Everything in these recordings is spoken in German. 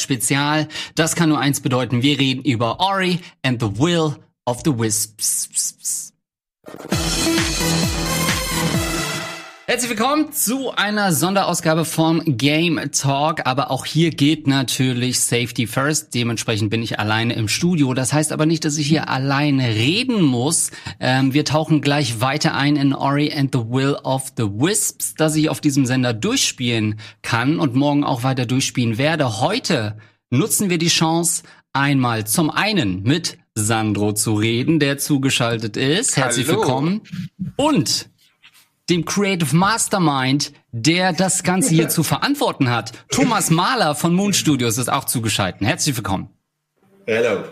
Spezial. Das kann nur eins bedeuten. Wir reden über Ori and the Will of the Wisps. Herzlich willkommen zu einer Sonderausgabe vom Game Talk. Aber auch hier geht natürlich Safety First. Dementsprechend bin ich alleine im Studio. Das heißt aber nicht, dass ich hier alleine reden muss. Ähm, wir tauchen gleich weiter ein in Ori and the Will of the Wisps, dass ich auf diesem Sender durchspielen kann und morgen auch weiter durchspielen werde. Heute nutzen wir die Chance, einmal zum einen mit Sandro zu reden, der zugeschaltet ist. Herzlich Hallo. willkommen. Und dem Creative Mastermind, der das Ganze hier zu verantworten hat. Thomas Mahler von Moon Studios ist auch zugeschaltet. Herzlich willkommen. Hallo.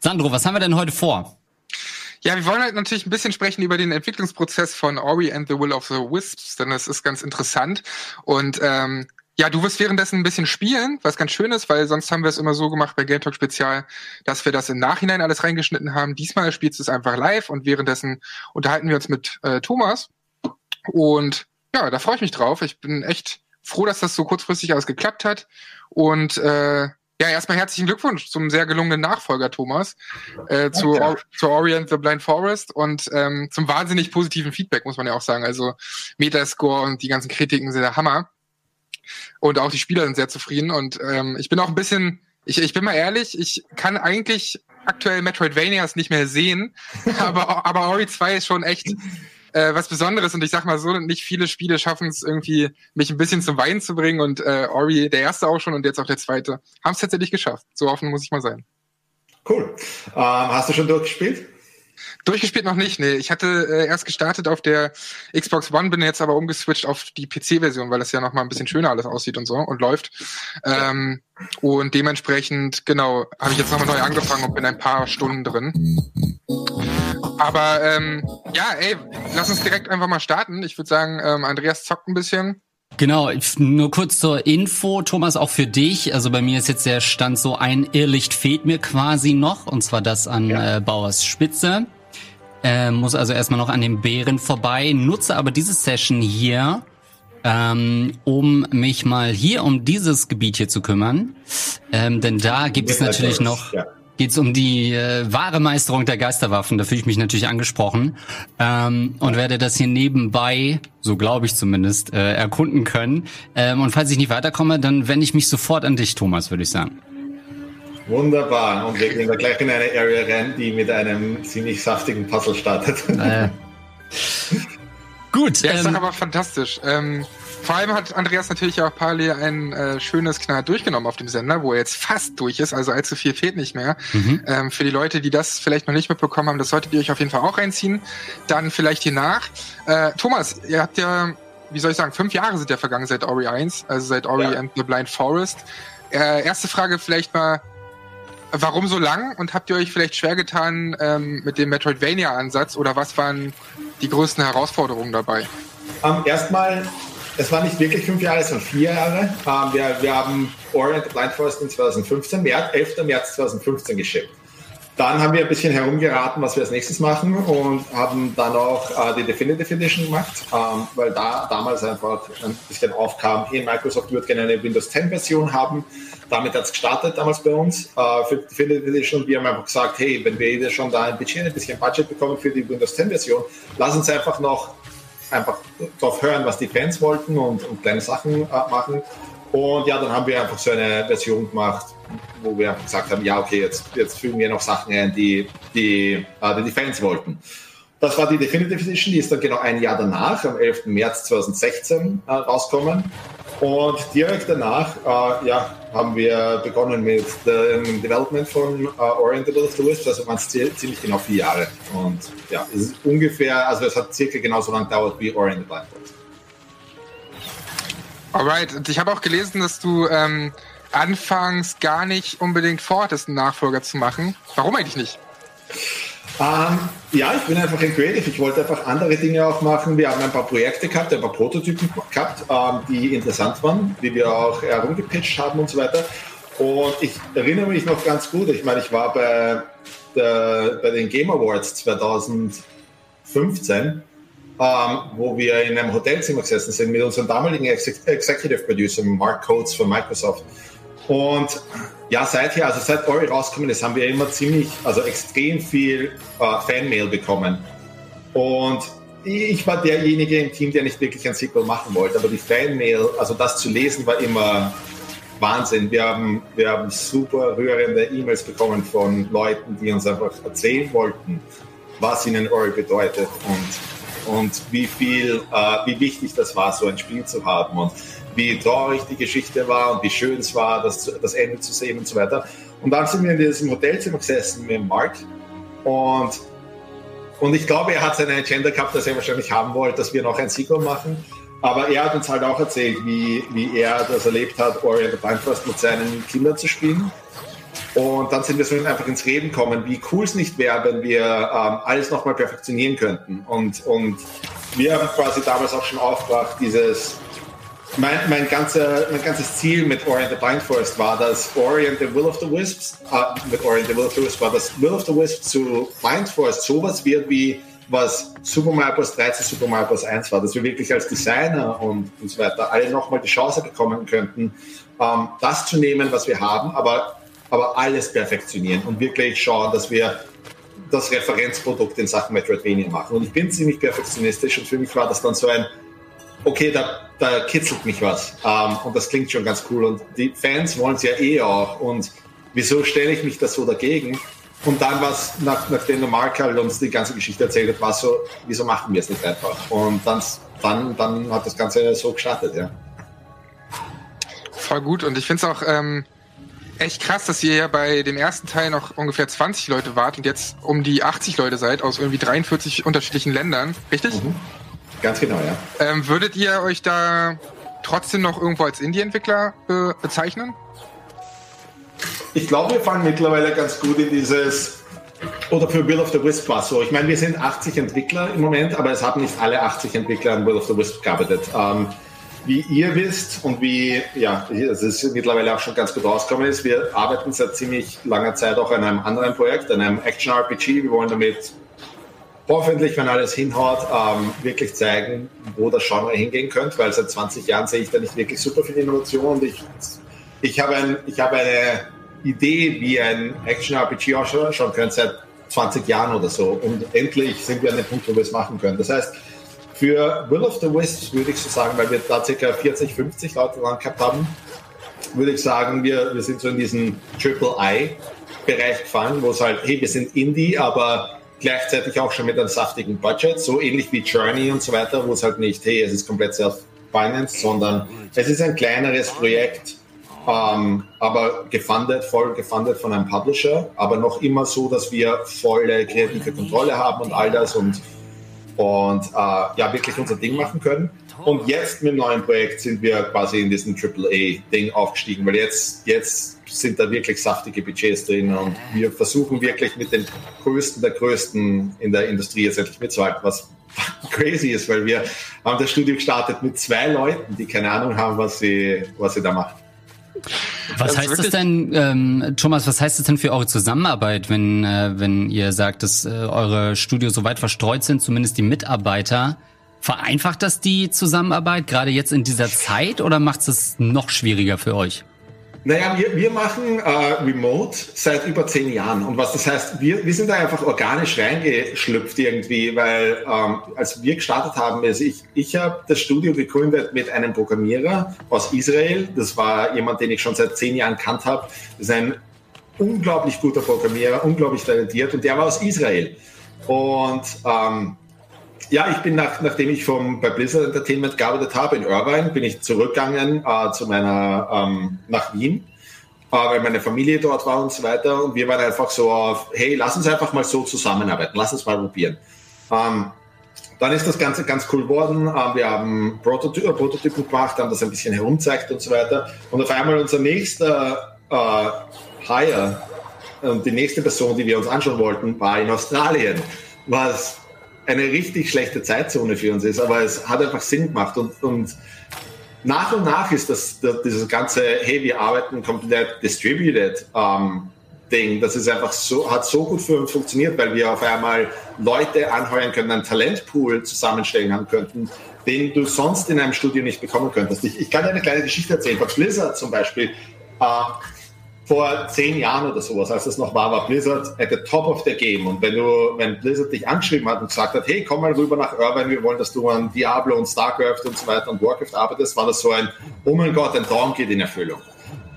Sandro, was haben wir denn heute vor? Ja, wir wollen halt natürlich ein bisschen sprechen über den Entwicklungsprozess von Ori and the Will of the Wisps, denn das ist ganz interessant. Und ähm, ja, du wirst währenddessen ein bisschen spielen, was ganz schön ist, weil sonst haben wir es immer so gemacht bei Game Talk Spezial, dass wir das im Nachhinein alles reingeschnitten haben. Diesmal spielst du es einfach live und währenddessen unterhalten wir uns mit äh, Thomas. Und ja, da freue ich mich drauf. Ich bin echt froh, dass das so kurzfristig alles geklappt hat. Und äh, ja, erstmal herzlichen Glückwunsch zum sehr gelungenen Nachfolger, Thomas, äh, zu, Or zu Orient the Blind Forest und ähm, zum wahnsinnig positiven Feedback, muss man ja auch sagen. Also Metascore und die ganzen Kritiken sind der Hammer. Und auch die Spieler sind sehr zufrieden. Und ähm, ich bin auch ein bisschen, ich, ich bin mal ehrlich, ich kann eigentlich aktuell Metroidvanias nicht mehr sehen, aber, aber Ori 2 ist schon echt äh, was Besonderes. Und ich sag mal so, nicht viele Spiele schaffen es irgendwie, mich ein bisschen zum Weinen zu bringen. Und äh, Ori, der erste auch schon und jetzt auch der zweite, haben es tatsächlich geschafft. So offen muss ich mal sein. Cool. Ähm, hast du schon durchgespielt? Durchgespielt noch nicht, nee. Ich hatte äh, erst gestartet auf der Xbox One, bin jetzt aber umgeswitcht auf die PC-Version, weil das ja noch mal ein bisschen schöner alles aussieht und so und läuft. Ähm, und dementsprechend, genau, habe ich jetzt nochmal neu angefangen und bin ein paar Stunden drin. Aber ähm, ja, ey, lass uns direkt einfach mal starten. Ich würde sagen, ähm, Andreas zockt ein bisschen. Genau, nur kurz zur Info, Thomas, auch für dich. Also bei mir ist jetzt der Stand so, ein Irrlicht fehlt mir quasi noch, und zwar das an ja. äh, Bauers Spitze. Äh, muss also erstmal noch an den Bären vorbei, nutze aber diese Session hier, ähm, um mich mal hier um dieses Gebiet hier zu kümmern. Ähm, denn da gibt es natürlich noch... Ja geht es um die äh, wahre Meisterung der Geisterwaffen. Da fühle ich mich natürlich angesprochen ähm, und werde das hier nebenbei, so glaube ich zumindest, äh, erkunden können. Ähm, und falls ich nicht weiterkomme, dann wende ich mich sofort an dich, Thomas, würde ich sagen. Wunderbar. Und wir gehen da gleich in eine Area rein, die mit einem ziemlich saftigen Puzzle startet. Äh. Gut. Der ähm, ist doch aber fantastisch. Ähm, vor allem hat Andreas natürlich auch parallel ein äh, schönes Knall durchgenommen auf dem Sender, wo er jetzt fast durch ist, also allzu viel fehlt nicht mehr. Mhm. Ähm, für die Leute, die das vielleicht noch nicht mitbekommen haben, das solltet ihr euch auf jeden Fall auch reinziehen. Dann vielleicht hier nach. Äh, Thomas, ihr habt ja, wie soll ich sagen, fünf Jahre sind ja vergangen seit Ori 1, also seit Ori ja. and the Blind Forest. Äh, erste Frage vielleicht mal, warum so lang und habt ihr euch vielleicht schwer getan ähm, mit dem Metroidvania-Ansatz oder was waren die größten Herausforderungen dabei? Um, ähm, erstmal es war nicht wirklich fünf Jahre, es waren vier Jahre. Ähm, wir, wir haben Orient Blind Forest in 2015, März, 11. März 2015 geschickt. Dann haben wir ein bisschen herumgeraten, was wir als nächstes machen und haben dann auch äh, die Definitive Edition gemacht, ähm, weil da damals einfach ein bisschen aufkam, hey, Microsoft würde gerne eine Windows 10 Version haben. Damit hat es gestartet damals bei uns äh, für die Definitive Edition. Wir haben einfach gesagt, hey, wenn wir schon da ein bisschen, ein bisschen Budget bekommen für die Windows 10 Version, lass uns einfach noch einfach darauf hören, was die Fans wollten und, und kleine Sachen äh, machen. Und ja, dann haben wir einfach so eine Version gemacht, wo wir gesagt haben, ja, okay, jetzt, jetzt fügen wir noch Sachen ein, die die, äh, die Fans wollten. Das war die Definitive Edition, die ist dann genau ein Jahr danach, am 11. März 2016 äh, rausgekommen. Und direkt danach äh, ja, haben wir begonnen mit dem Development von äh, the Wisps, also waren es ziemlich genau vier Jahre. Und ja, es ist ungefähr, also es hat circa genauso lange gedauert wie Oriented Blind Alright, und ich habe auch gelesen, dass du ähm, anfangs gar nicht unbedingt vorhattest, einen Nachfolger zu machen. Warum eigentlich nicht? Ähm, ja, ich bin einfach ein Creative. Ich wollte einfach andere Dinge auch machen. Wir haben ein paar Projekte gehabt, ein paar Prototypen gehabt, ähm, die interessant waren, die wir auch herumgepitcht haben und so weiter. Und ich erinnere mich noch ganz gut. Ich meine, ich war bei, der, bei den Game Awards 2015, ähm, wo wir in einem Hotelzimmer gesessen sind mit unserem damaligen Executive Producer, Mark Coates von Microsoft. Und ja, seither, also seit Ori rausgekommen ist, haben wir immer ziemlich, also extrem viel äh, Fanmail bekommen. Und ich war derjenige im Team, der nicht wirklich ein Sequel machen wollte, aber die Fanmail, also das zu lesen, war immer Wahnsinn. Wir haben, wir haben super rührende E-Mails bekommen von Leuten, die uns einfach erzählen wollten, was ihnen Ori bedeutet und, und wie viel, äh, wie wichtig das war, so ein Spiel zu haben und wie traurig die Geschichte war und wie schön es war, das, das Ende zu sehen und so weiter. Und dann sind wir in diesem Hotelzimmer gesessen mit Mark und und ich glaube, er hat seine Agenda gehabt, dass er wahrscheinlich haben wollte, dass wir noch ein Sequel machen. Aber er hat uns halt auch erzählt, wie, wie er das erlebt hat, Orient Bindfast mit seinen Kindern zu spielen. Und dann sind wir so einfach ins Reden gekommen, wie cool es nicht wäre, wenn wir ähm, alles nochmal perfektionieren könnten. Und, und wir haben quasi damals auch schon aufgebracht, dieses, mein, mein, ganze, mein ganzes Ziel mit Orient the Blind Forest war, dass Orient the Will of the Wisps, äh, mit Orient the Will of the Wisps war, dass Will of the Wisps zu Blind Forest sowas wird wie was Super Mario Bros. 13, Super Mario Bros. 1 war, dass wir wirklich als Designer und, und so weiter alle nochmal die Chance bekommen könnten, ähm, das zu nehmen, was wir haben, aber, aber alles perfektionieren und wirklich schauen, dass wir das Referenzprodukt in Sachen Metroidvania machen. Und ich bin ziemlich perfektionistisch und für mich war das dann so ein, okay, da, da kitzelt mich was. Ähm, und das klingt schon ganz cool. Und die Fans wollen es ja eh auch. Und wieso stelle ich mich da so dagegen? Und dann war es, nach, nachdem der Mark halt uns die ganze Geschichte erzählt hat, war so, wieso machen wir es nicht einfach? Und dann, dann, dann hat das Ganze so gestartet, ja. Voll gut. Und ich finde es auch ähm, echt krass, dass ihr ja bei dem ersten Teil noch ungefähr 20 Leute wart und jetzt um die 80 Leute seid aus irgendwie 43 unterschiedlichen Ländern. Richtig? Mhm. Ganz genau, ja. Ähm, würdet ihr euch da trotzdem noch irgendwo als Indie-Entwickler be bezeichnen? Ich glaube, wir fallen mittlerweile ganz gut in dieses, oder für Will of the Wisp war so. Ich meine, wir sind 80 Entwickler im Moment, aber es haben nicht alle 80 Entwickler an Will of the Wisp gearbeitet. Ähm, wie ihr wisst und wie, ja, es ist mittlerweile auch schon ganz gut rausgekommen ist, wir arbeiten seit ziemlich langer Zeit auch an einem anderen Projekt, an einem Action-RPG. Wir wollen damit hoffentlich, wenn alles hinhaut, ähm, wirklich zeigen, wo das Genre hingehen könnte, weil seit 20 Jahren sehe ich da nicht wirklich super viel Innovation und ich, ich habe ein, ich habe eine Idee, wie ein Action-RPG ausschauen könnte, seit 20 Jahren oder so. Und endlich sind wir an dem Punkt, wo wir es machen können. Das heißt, für Will of the Wisps würde ich so sagen, weil wir da ca. 40, 50 Leute dran gehabt haben, würde ich sagen, wir, wir sind so in diesen Triple-I-Bereich gefallen, wo es halt, hey, wir sind Indie, aber gleichzeitig auch schon mit einem saftigen Budget, so ähnlich wie Journey und so weiter, wo es halt nicht, hey, es ist komplett self-financed, sondern es ist ein kleineres Projekt, ähm, aber gefundet, voll gefundet von einem Publisher, aber noch immer so, dass wir volle kreative Kontrolle haben und all das und, und äh, ja, wirklich unser Ding machen können. Und jetzt mit dem neuen Projekt sind wir quasi in diesem AAA-Ding aufgestiegen, weil jetzt, jetzt sind da wirklich saftige Budgets drin und wir versuchen wirklich mit den Größten der Größten in der Industrie jetzt endlich mitzuhalten, was crazy ist, weil wir haben das Studio gestartet mit zwei Leuten, die keine Ahnung haben, was sie, was sie da machen. Was das heißt das denn, ähm, Thomas, was heißt das denn für eure Zusammenarbeit, wenn, äh, wenn ihr sagt, dass äh, eure Studios so weit verstreut sind, zumindest die Mitarbeiter? Vereinfacht das die Zusammenarbeit gerade jetzt in dieser Zeit oder macht es noch schwieriger für euch? Naja, wir, wir machen äh, Remote seit über zehn Jahren. Und was das heißt, wir, wir sind da einfach organisch reingeschlüpft irgendwie, weil ähm, als wir gestartet haben, also ich, ich habe das Studio gegründet mit einem Programmierer aus Israel. Das war jemand, den ich schon seit zehn Jahren kannt habe. Das ist ein unglaublich guter Programmierer, unglaublich talentiert und der war aus Israel. Und ähm, ja, ich bin nach, nachdem ich vom, bei Blizzard Entertainment gearbeitet habe in Irvine, bin ich zurückgegangen äh, zu meiner, ähm, nach Wien, äh, weil meine Familie dort war und so weiter. Und wir waren einfach so auf, hey, lass uns einfach mal so zusammenarbeiten, lass uns mal probieren. Ähm, dann ist das Ganze ganz cool geworden. Ähm, wir haben Prototy äh, Prototypen gemacht, haben das ein bisschen herumzeigt und so weiter. Und auf einmal unser nächster äh, Hire und die nächste Person, die wir uns anschauen wollten, war in Australien, was eine richtig schlechte Zeitzone für uns ist, aber es hat einfach Sinn gemacht und, und nach und nach ist das, das dieses ganze, hey, wir arbeiten komplett distributed ähm, Ding, das ist einfach so, hat so gut für uns funktioniert, weil wir auf einmal Leute anheuern können, einen Talentpool zusammenstellen haben könnten, den du sonst in einem Studio nicht bekommen könntest. Ich, ich kann dir eine kleine Geschichte erzählen. Bei Blizzard zum Beispiel Äh, vor zehn Jahren oder sowas, als es noch war, war Blizzard at the top of the game. Und wenn du, wenn Blizzard dich angeschrieben hat und gesagt hat, hey, komm mal rüber nach Irvine, wir wollen, dass du an Diablo und StarCraft und so weiter und Warcraft arbeitest, war das so ein, oh mein Gott, ein Traum geht in Erfüllung.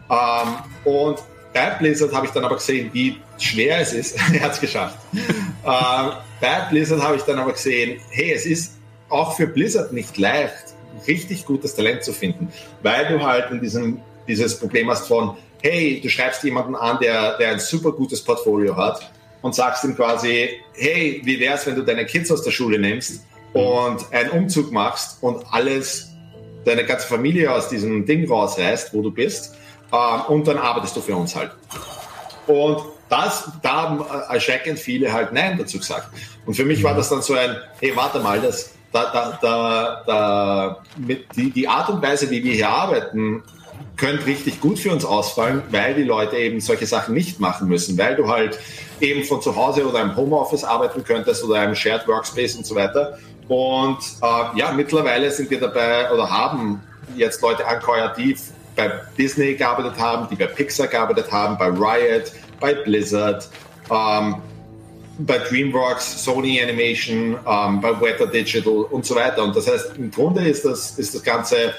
Ähm, und bei Blizzard habe ich dann aber gesehen, wie schwer es ist. er hat es geschafft. äh, bei Blizzard habe ich dann aber gesehen, hey, es ist auch für Blizzard nicht leicht, richtig gutes Talent zu finden, weil du halt in diesem, dieses Problem hast von, hey, du schreibst jemanden an, der, der ein super gutes Portfolio hat und sagst ihm quasi, hey, wie wäre es, wenn du deine Kids aus der Schule nimmst und einen Umzug machst und alles, deine ganze Familie aus diesem Ding rausreißt, wo du bist, ähm, und dann arbeitest du für uns halt. Und das, da haben erschreckend viele halt Nein dazu gesagt. Und für mich war das dann so ein, hey, warte mal, das, da, da, da, da, mit die, die Art und Weise, wie wir hier arbeiten, könnte richtig gut für uns ausfallen, weil die Leute eben solche Sachen nicht machen müssen, weil du halt eben von zu Hause oder im Homeoffice arbeiten könntest oder einem Shared Workspace und so weiter. Und äh, ja, mittlerweile sind wir dabei oder haben jetzt Leute angeheuert, die bei Disney gearbeitet haben, die bei Pixar gearbeitet haben, bei Riot, bei Blizzard, ähm, bei DreamWorks, Sony Animation, ähm, bei Weather Digital und so weiter. Und das heißt, im Grunde ist das, ist das Ganze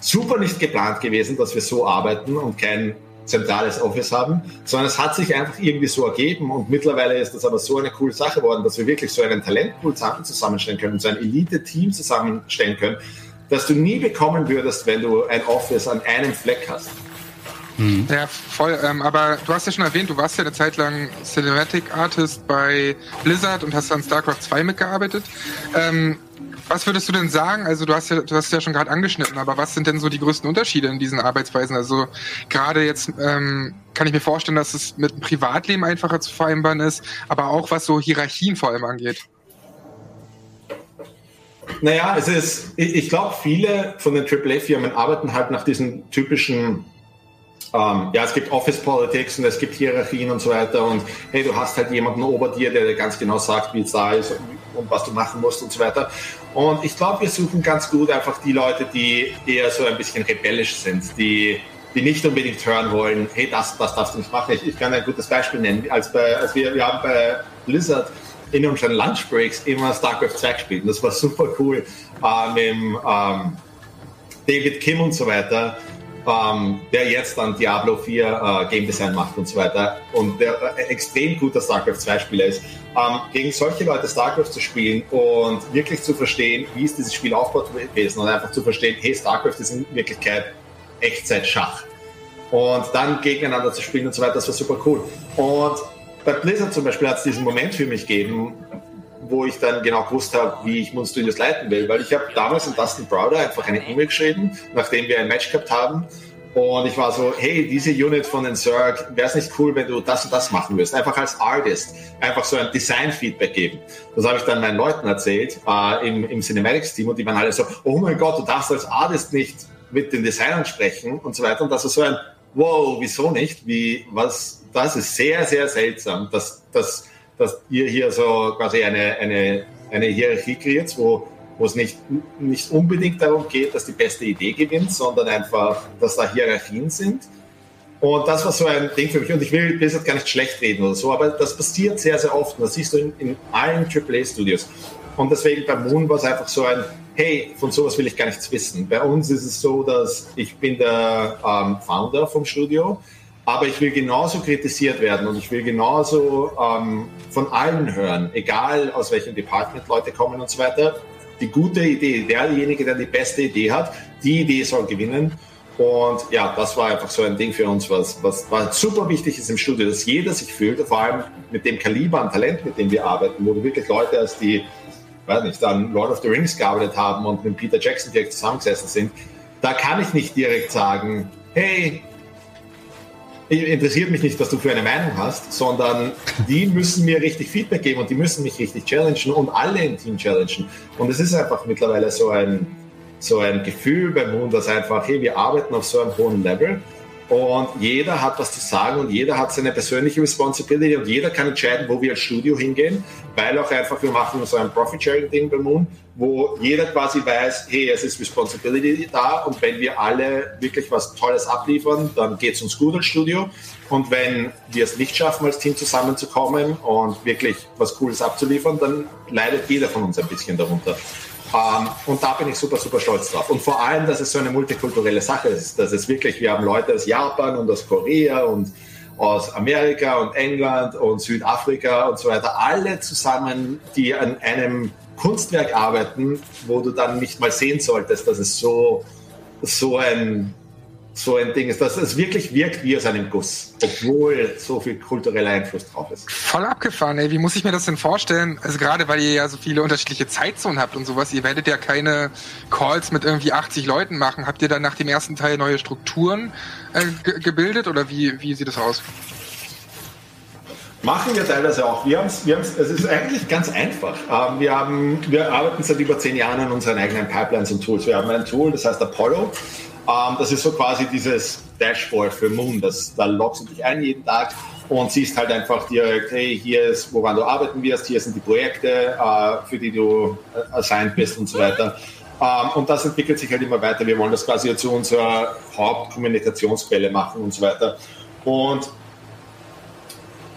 super nicht geplant gewesen, dass wir so arbeiten und kein zentrales Office haben, sondern es hat sich einfach irgendwie so ergeben und mittlerweile ist das aber so eine coole Sache geworden, dass wir wirklich so einen Talentpool zusammenstellen können, so ein Elite-Team zusammenstellen können, das du nie bekommen würdest, wenn du ein Office an einem Fleck hast. Mhm. Ja, voll. Ähm, aber du hast ja schon erwähnt, du warst ja eine Zeit lang Cinematic Artist bei Blizzard und hast an StarCraft 2 mitgearbeitet. Ähm, was würdest du denn sagen? Also du hast ja, du hast ja schon gerade angeschnitten, aber was sind denn so die größten Unterschiede in diesen Arbeitsweisen? Also gerade jetzt ähm, kann ich mir vorstellen, dass es mit dem Privatleben einfacher zu vereinbaren ist, aber auch was so Hierarchien vor allem angeht. Naja, es ist, ich, ich glaube, viele von den AAA-Firmen arbeiten halt nach diesen typischen ähm, ja, es gibt Office Politics und es gibt Hierarchien und so weiter und hey, du hast halt jemanden ober dir, der dir ganz genau sagt, wie es da ist und was du machen musst und so weiter. Und ich glaube, wir suchen ganz gut einfach die Leute, die eher so ein bisschen rebellisch sind, die, die nicht unbedingt hören wollen, hey, das, das darfst du nicht machen. Ich, ich kann ein gutes Beispiel nennen. Als, bei, als wir, wir haben bei Blizzard in unseren Lunchbreaks immer StarCraft 2 gespielt und das war super cool äh, mit ähm, David Kim und so weiter ähm, der jetzt dann Diablo 4 äh, Game Design macht und so weiter und der äh, extrem guter StarCraft 2 Spieler ist, ähm, gegen solche Leute StarCraft zu spielen und wirklich zu verstehen, wie ist dieses Spiel aufgebaut gewesen und einfach zu verstehen, hey, StarCraft ist in Wirklichkeit Echtzeit-Schach. Und dann gegeneinander zu spielen und so weiter, das war super cool. Und bei Blizzard zum Beispiel hat es diesen Moment für mich gegeben, wo ich dann genau gewusst habe, wie ich Moon Studios leiten will. Weil ich habe damals an Dustin Browder einfach eine E-Mail geschrieben, nachdem wir ein Match gehabt haben. Und ich war so, hey, diese Unit von den Zerg, wäre es nicht cool, wenn du das und das machen würdest? Einfach als Artist, einfach so ein Design-Feedback geben. Das habe ich dann meinen Leuten erzählt äh, im, im Cinematics-Team und die waren alle so, oh mein Gott, du darfst als Artist nicht mit den Designern sprechen und so weiter. Und das ist so ein, wow, wieso nicht? Wie, was, das ist sehr, sehr seltsam, dass, dass dass ihr hier so quasi eine, eine, eine Hierarchie kreiert, wo, wo es nicht, nicht unbedingt darum geht, dass die beste Idee gewinnt, sondern einfach, dass da Hierarchien sind. Und das war so ein Ding für mich. Und ich will jetzt gar nicht schlecht reden oder so, aber das passiert sehr, sehr oft. Und das siehst du in, in allen AAA-Studios. Und deswegen bei Moon war es einfach so ein, hey, von sowas will ich gar nichts wissen. Bei uns ist es so, dass ich bin der ähm, Founder vom Studio aber ich will genauso kritisiert werden und ich will genauso ähm, von allen hören, egal aus welchem Department Leute kommen und so weiter. Die gute Idee, derjenige, der die beste Idee hat, die Idee soll gewinnen. Und ja, das war einfach so ein Ding für uns, was, was, was super wichtig ist im Studio, dass jeder sich fühlt, vor allem mit dem Kaliber an Talent, mit dem wir arbeiten, wo du wirklich Leute hast, die, weiß nicht, dann Lord of the Rings gearbeitet haben und mit Peter Jackson direkt zusammengesessen sind. Da kann ich nicht direkt sagen, hey, interessiert mich nicht, was du für eine Meinung hast, sondern die müssen mir richtig Feedback geben und die müssen mich richtig challengen und alle im Team challengen. Und es ist einfach mittlerweile so ein, so ein Gefühl beim Moon, dass einfach, hey, wir arbeiten auf so einem hohen Level und jeder hat was zu sagen und jeder hat seine persönliche Responsibility und jeder kann entscheiden, wo wir als Studio hingehen, weil auch einfach wir machen so ein Profit-Sharing-Ding bei Moon, wo jeder quasi weiß, hey, es ist Responsibility da und wenn wir alle wirklich was Tolles abliefern, dann geht es uns gut als Studio und wenn wir es nicht schaffen, als Team zusammenzukommen und wirklich was Cooles abzuliefern, dann leidet jeder von uns ein bisschen darunter. Ähm, und da bin ich super, super stolz drauf. Und vor allem, dass es so eine multikulturelle Sache ist. Dass es wirklich, wir haben Leute aus Japan und aus Korea und aus Amerika und England und Südafrika und so weiter, alle zusammen, die an einem Kunstwerk arbeiten, wo du dann nicht mal sehen solltest, dass es so, so ein so ein Ding ist, dass es wirklich wirkt wie aus einem Guss, obwohl so viel kultureller Einfluss drauf ist. Voll abgefahren, ey. Wie muss ich mir das denn vorstellen? Also gerade weil ihr ja so viele unterschiedliche Zeitzonen habt und sowas, ihr werdet ja keine Calls mit irgendwie 80 Leuten machen. Habt ihr dann nach dem ersten Teil neue Strukturen äh, gebildet oder wie, wie sieht das aus? Machen wir teilweise auch. Wir haben's, wir haben's, es ist eigentlich ganz einfach. Ähm, wir, haben, wir arbeiten seit über zehn Jahren an unseren eigenen Pipelines und Tools. Wir haben ein Tool, das heißt Apollo. Ähm, das ist so quasi dieses Dashboard für Moon. Das, da loggst du dich ein jeden Tag und siehst halt einfach direkt, hey, hier ist, woran du arbeiten wirst, hier sind die Projekte, äh, für die du äh, assigned bist und so weiter. Ähm, und das entwickelt sich halt immer weiter. Wir wollen das quasi zu unserer Hauptkommunikationsquelle machen und so weiter. Und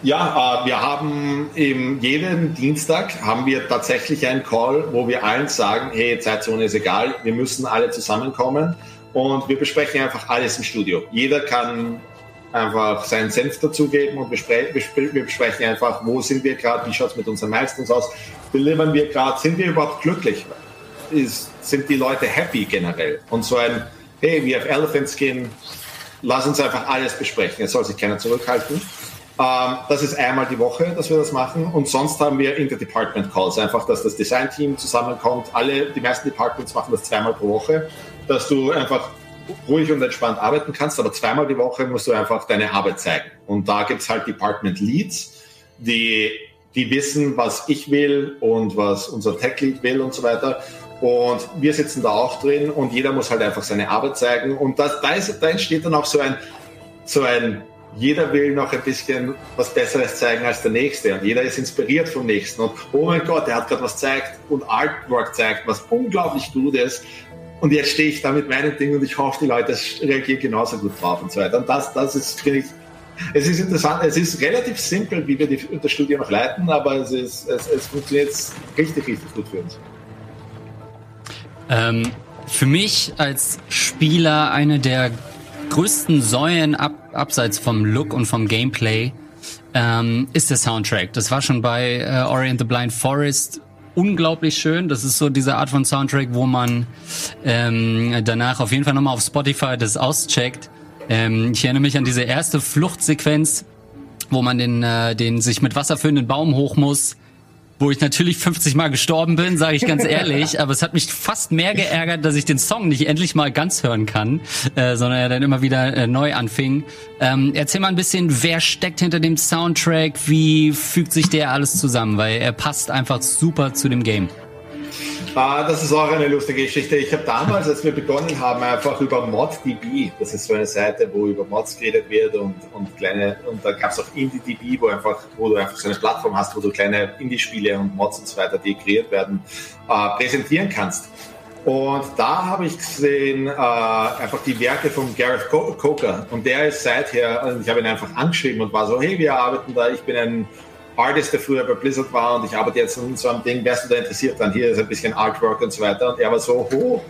ja, äh, wir haben eben jeden Dienstag haben wir tatsächlich einen Call, wo wir allen sagen, hey, Zeitzone ist egal, wir müssen alle zusammenkommen und wir besprechen einfach alles im Studio. Jeder kann einfach seinen Senf dazugeben und wir besprechen einfach, wo sind wir gerade, wie schaut es mit unseren Milestones aus, delivern wir gerade, sind wir überhaupt glücklich? Ist, sind die Leute happy generell? Und so ein, hey, we have elephant skin, lass uns einfach alles besprechen, es soll sich keiner zurückhalten. Ähm, das ist einmal die Woche, dass wir das machen. Und sonst haben wir Interdepartment Calls, einfach, dass das Design-Team zusammenkommt. Alle, die meisten Departments machen das zweimal pro Woche dass du einfach ruhig und entspannt arbeiten kannst, aber zweimal die Woche musst du einfach deine Arbeit zeigen. Und da gibt es halt Department Leads, die, die wissen, was ich will und was unser Tech Lead will und so weiter. Und wir sitzen da auch drin und jeder muss halt einfach seine Arbeit zeigen. Und das, da, ist, da entsteht dann auch so ein, so ein, jeder will noch ein bisschen was Besseres zeigen als der Nächste und jeder ist inspiriert vom Nächsten. Und oh mein Gott, der hat gerade was zeigt und Artwork zeigt, was unglaublich gut ist. Und jetzt stehe ich da mit meinem Ding und ich hoffe, die Leute reagieren genauso gut drauf und so weiter. Und das, das ist, finde ich, es ist interessant, es ist relativ simpel, wie wir die, das Studio noch leiten, aber es, ist, es, es funktioniert richtig, richtig gut für uns. Ähm, für mich als Spieler eine der größten Säulen ab, abseits vom Look und vom Gameplay ähm, ist der Soundtrack. Das war schon bei äh, Orient the Blind Forest unglaublich schön. Das ist so diese Art von Soundtrack, wo man ähm, danach auf jeden Fall nochmal auf Spotify das auscheckt. Ähm, ich erinnere mich an diese erste Fluchtsequenz, wo man den, äh, den sich mit Wasser füllenden Baum hoch muss wo ich natürlich 50 Mal gestorben bin, sage ich ganz ehrlich. aber es hat mich fast mehr geärgert, dass ich den Song nicht endlich mal ganz hören kann, äh, sondern er dann immer wieder äh, neu anfing. Ähm, erzähl mal ein bisschen, wer steckt hinter dem Soundtrack? Wie fügt sich der alles zusammen? Weil er passt einfach super zu dem Game. Ah, das ist auch eine lustige Geschichte. Ich habe damals, als wir begonnen haben, einfach über ModDB, das ist so eine Seite, wo über Mods geredet wird und, und kleine, und da gab es auch IndieDB, wo einfach, wo du einfach so eine Plattform hast, wo du kleine Indie-Spiele und Mods und so weiter, die kreiert werden, äh, präsentieren kannst. Und da habe ich gesehen, äh, einfach die Werke von Gareth Coker. Und der ist seither, ich habe ihn einfach angeschrieben und war so, hey, wir arbeiten da, ich bin ein Artist, der früher bei Blizzard war und ich arbeite jetzt an so einem Ding, wärst du da interessiert dann? Hier ist ein bisschen Artwork und so weiter. Und er war so, oh,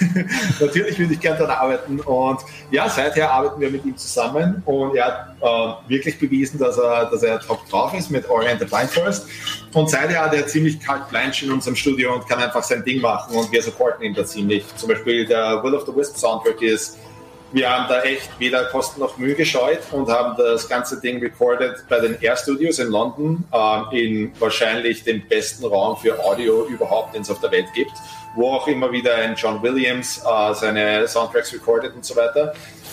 natürlich würde ich gerne dort arbeiten. Und ja, seither arbeiten wir mit ihm zusammen und er hat äh, wirklich bewiesen, dass er, dass er top drauf ist mit Oriented Blind Forest. Und seither hat er ziemlich kalt Blanche in unserem Studio und kann einfach sein Ding machen und wir supporten ihn da ziemlich. Zum Beispiel der Will of the Wisp Soundtrack ist wir haben da echt weder Kosten noch Mühe gescheut und haben das ganze Ding recorded bei den Air Studios in London, äh, in wahrscheinlich dem besten Raum für Audio überhaupt, den es auf der Welt gibt, wo auch immer wieder ein John Williams äh, seine Soundtracks recorded und so weiter.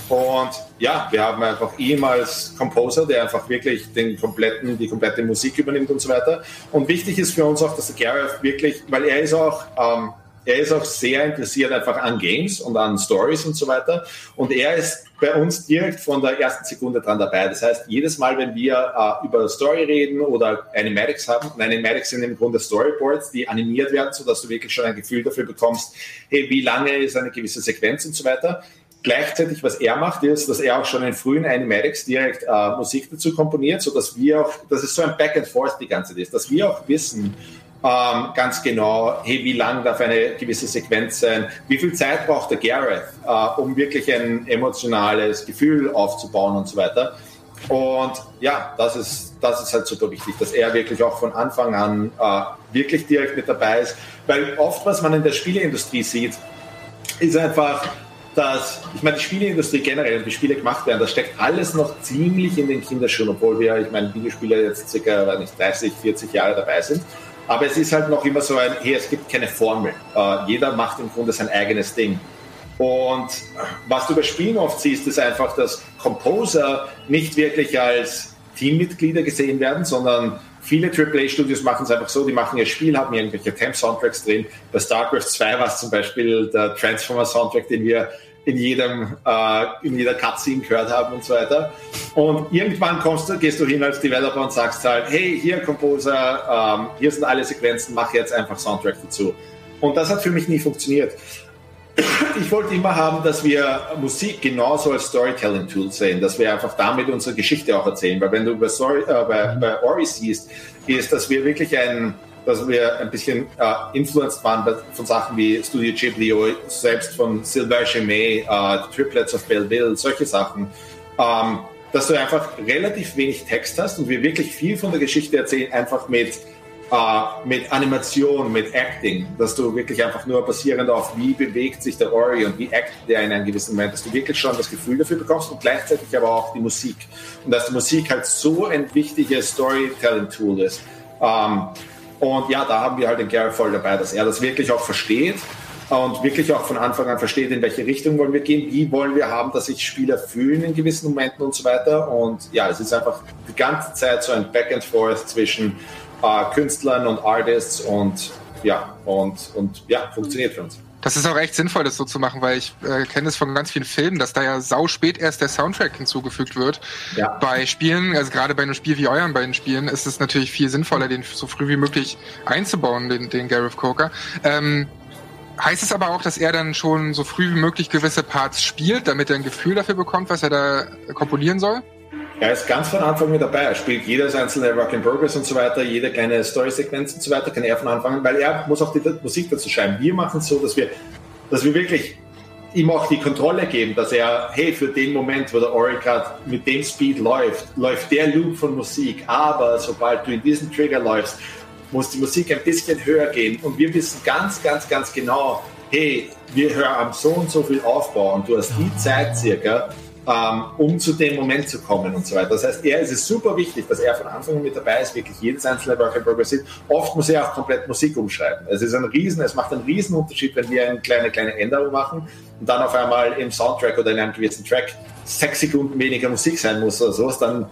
Und ja, wir haben einfach ihn als Composer, der einfach wirklich den kompletten, die komplette Musik übernimmt und so weiter. Und wichtig ist für uns auch, dass der Gareth wirklich, weil er ist auch, ähm, er ist auch sehr interessiert einfach an Games und an Stories und so weiter. Und er ist bei uns direkt von der ersten Sekunde dran dabei. Das heißt, jedes Mal, wenn wir äh, über Story reden oder Animatics haben, und Animatics sind im Grunde Storyboards, die animiert werden, sodass du wirklich schon ein Gefühl dafür bekommst, hey, wie lange ist eine gewisse Sequenz und so weiter. Gleichzeitig, was er macht, ist, dass er auch schon in frühen Animatics direkt äh, Musik dazu komponiert, sodass wir auch, dass es so ein Back and Forth die ganze Zeit ist, dass wir auch wissen, ähm, ganz genau, hey, wie lang darf eine gewisse Sequenz sein, wie viel Zeit braucht der Gareth, äh, um wirklich ein emotionales Gefühl aufzubauen und so weiter. Und ja, das ist, das ist halt super wichtig, dass er wirklich auch von Anfang an äh, wirklich direkt mit dabei ist. Weil oft, was man in der Spieleindustrie sieht, ist einfach, dass, ich meine, die Spieleindustrie generell und wie Spiele gemacht werden, das steckt alles noch ziemlich in den Kinderschuhen, obwohl wir, ich meine, Videospiele jetzt circa, nicht, 30, 40 Jahre dabei sind. Aber es ist halt noch immer so ein, hey, es gibt keine Formel. Uh, jeder macht im Grunde sein eigenes Ding. Und was du bei Spielen oft siehst, ist einfach, dass Composer nicht wirklich als Teammitglieder gesehen werden, sondern viele AAA-Studios machen es einfach so, die machen ihr Spiel, haben irgendwelche Temp-Soundtracks drin. Bei StarCraft 2 war es zum Beispiel der Transformer-Soundtrack, den wir in jedem, äh, in jeder Cutscene gehört haben und so weiter. Und irgendwann kommst du, gehst du hin als Developer und sagst halt, hey, hier Composer, ähm, hier sind alle Sequenzen, mach jetzt einfach Soundtrack dazu. Und das hat für mich nie funktioniert. Ich wollte immer haben, dass wir Musik genauso als Storytelling-Tool sehen, dass wir einfach damit unsere Geschichte auch erzählen. Weil wenn du bei, Story, äh, bei, bei Ori siehst, ist, dass wir wirklich ein, dass wir ein bisschen äh, influenced waren von Sachen wie Studio Ghibli, selbst von Sylvain May, äh, Triplets of Belleville, solche Sachen. Ähm, dass du einfach relativ wenig Text hast und wir wirklich viel von der Geschichte erzählen, einfach mit, äh, mit Animation, mit Acting, dass du wirklich einfach nur basierend auf, wie bewegt sich der Ori und wie actet der in einem gewissen Moment, dass du wirklich schon das Gefühl dafür bekommst und gleichzeitig aber auch die Musik. Und dass die Musik halt so ein wichtiges Storytelling-Tool ist. Ähm, und ja, da haben wir halt den Gary voll dabei, dass er das wirklich auch versteht und wirklich auch von Anfang an versteht, in welche Richtung wollen wir gehen, wie wollen wir haben, dass sich Spieler fühlen in gewissen Momenten und so weiter. Und ja, es ist einfach die ganze Zeit so ein Back and Forth zwischen äh, Künstlern und Artists und ja, und, und ja, funktioniert für uns. Das ist auch echt sinnvoll, das so zu machen, weil ich äh, kenne es von ganz vielen Filmen, dass da ja sau spät erst der Soundtrack hinzugefügt wird. Ja. Bei Spielen, also gerade bei einem Spiel wie euren beiden Spielen, ist es natürlich viel sinnvoller, den so früh wie möglich einzubauen, den, den Gareth Coker. Ähm, heißt es aber auch, dass er dann schon so früh wie möglich gewisse Parts spielt, damit er ein Gefühl dafür bekommt, was er da komponieren soll? Er ist ganz von Anfang mit dabei. Er spielt jedes einzelne Rock in Progress und so weiter, jede kleine Story-Sequenz und so weiter kann er von Anfang an, weil er muss auch die Musik dazu schreiben. Wir machen es so, dass wir, dass wir wirklich ihm auch die Kontrolle geben, dass er, hey, für den Moment, wo der Oricat mit dem Speed läuft, läuft der Loop von Musik, aber sobald du in diesen Trigger läufst, muss die Musik ein bisschen höher gehen und wir wissen ganz, ganz, ganz genau, hey, wir hören am so und so viel Aufbau und du hast die Zeit circa, ähm, um zu dem Moment zu kommen und so weiter. Das heißt, er ist es super wichtig, dass er von Anfang an mit dabei ist, wirklich jedes einzelne Work in Progress sieht. Oft muss er auch komplett Musik umschreiben. Es ist ein Riesen, es macht einen riesen Unterschied, wenn wir eine kleine, kleine Änderung machen und dann auf einmal im Soundtrack oder in einem gewissen Track sechs Sekunden weniger Musik sein muss oder sowas, dann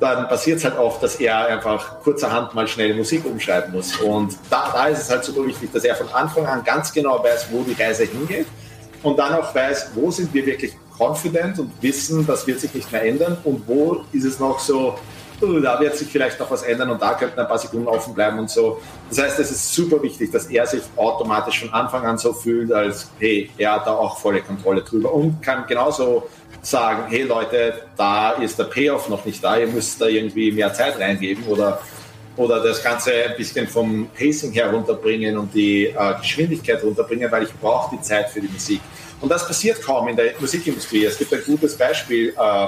dann passiert es halt oft, dass er einfach kurzerhand mal schnell Musik umschreiben muss. Und da, da ist es halt super wichtig, dass er von Anfang an ganz genau weiß, wo die Reise hingeht und dann auch weiß, wo sind wir wirklich confident und wissen, das wird sich nicht mehr ändern und wo ist es noch so, uh, da wird sich vielleicht noch was ändern und da könnten ein paar Sekunden offen bleiben und so. Das heißt, es ist super wichtig, dass er sich automatisch von Anfang an so fühlt, als hey, er hat da auch volle Kontrolle drüber und kann genauso sagen, hey Leute, da ist der Payoff noch nicht da, ihr müsst da irgendwie mehr Zeit reingeben oder oder das Ganze ein bisschen vom Pacing her runterbringen und die äh, Geschwindigkeit runterbringen, weil ich brauche die Zeit für die Musik. Und das passiert kaum in der Musikindustrie. Es gibt ein gutes Beispiel. Äh,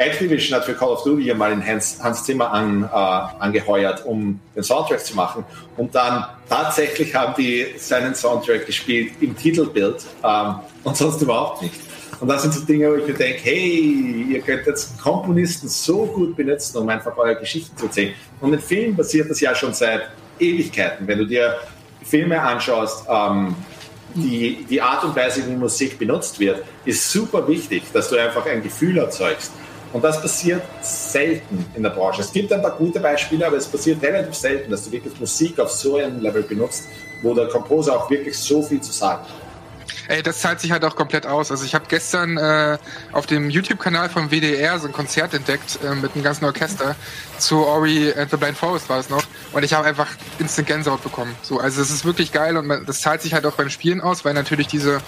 Activision hat für Call of Duty mal in Hans, Hans Zimmer an, äh, angeheuert, um den Soundtrack zu machen. Und dann tatsächlich haben die seinen Soundtrack gespielt im Titelbild ähm, und sonst überhaupt nicht. Und das sind so Dinge, wo ich mir denke, hey, ihr könnt jetzt Komponisten so gut benutzen, um einfach eure Geschichten zu erzählen. Und in Filmen passiert das ja schon seit Ewigkeiten. Wenn du dir Filme anschaust, ähm, die, die Art und Weise, wie Musik benutzt wird, ist super wichtig, dass du einfach ein Gefühl erzeugst. Und das passiert selten in der Branche. Es gibt ein paar gute Beispiele, aber es passiert relativ selten, dass du wirklich Musik auf so einem Level benutzt, wo der Komposer auch wirklich so viel zu sagen hat. Ey, das zahlt sich halt auch komplett aus. Also ich habe gestern äh, auf dem YouTube-Kanal vom WDR so ein Konzert entdeckt äh, mit einem ganzen Orchester zu Ori and the Blind Forest war es noch und ich habe einfach instant Gänsehaut bekommen. So, also es ist wirklich geil und man, das zahlt sich halt auch beim Spielen aus, weil natürlich diese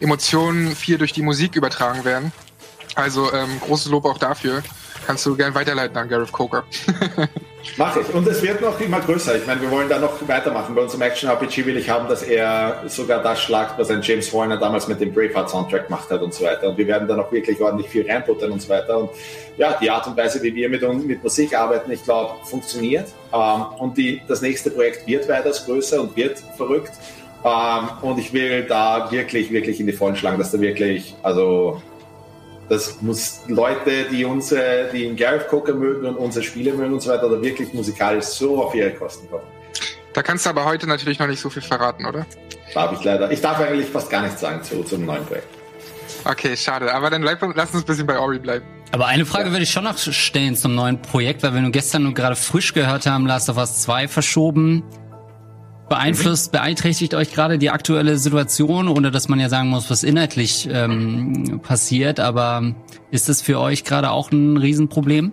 Emotionen viel durch die Musik übertragen werden. Also ähm, großes Lob auch dafür. Kannst du gern weiterleiten an Gareth Coker. Mache ich. Und es wird noch immer größer. Ich meine, wir wollen da noch weitermachen. Bei unserem Action-RPG will ich haben, dass er sogar das schlagt, was ein James Horner damals mit dem Braveheart-Soundtrack gemacht hat und so weiter. Und wir werden da noch wirklich ordentlich viel reinputtern und so weiter. Und ja, die Art und Weise, wie wir mit, mit Musik arbeiten, ich glaube, funktioniert. Ähm, und die, das nächste Projekt wird weitaus größer und wird verrückt. Ähm, und ich will da wirklich, wirklich in die Vollen schlagen, dass da wirklich, also das muss Leute, die unsere, die den Gareth Coker mögen und unsere Spiele mögen und so weiter, da wirklich musikalisch so auf ihre Kosten kommen. Da kannst du aber heute natürlich noch nicht so viel verraten, oder? Darf ich leider. Ich darf eigentlich fast gar nichts sagen zu, zum neuen Projekt. Okay, schade. Aber dann bleib, lass uns ein bisschen bei Ori bleiben. Aber eine Frage ja. würde ich schon noch stellen zum neuen Projekt, weil wir nur gestern nur gerade frisch gehört haben, Last of Us 2 verschoben. Beeinflusst, beeinträchtigt euch gerade die aktuelle Situation, ohne dass man ja sagen muss, was inhaltlich ähm, passiert, aber ist das für euch gerade auch ein Riesenproblem?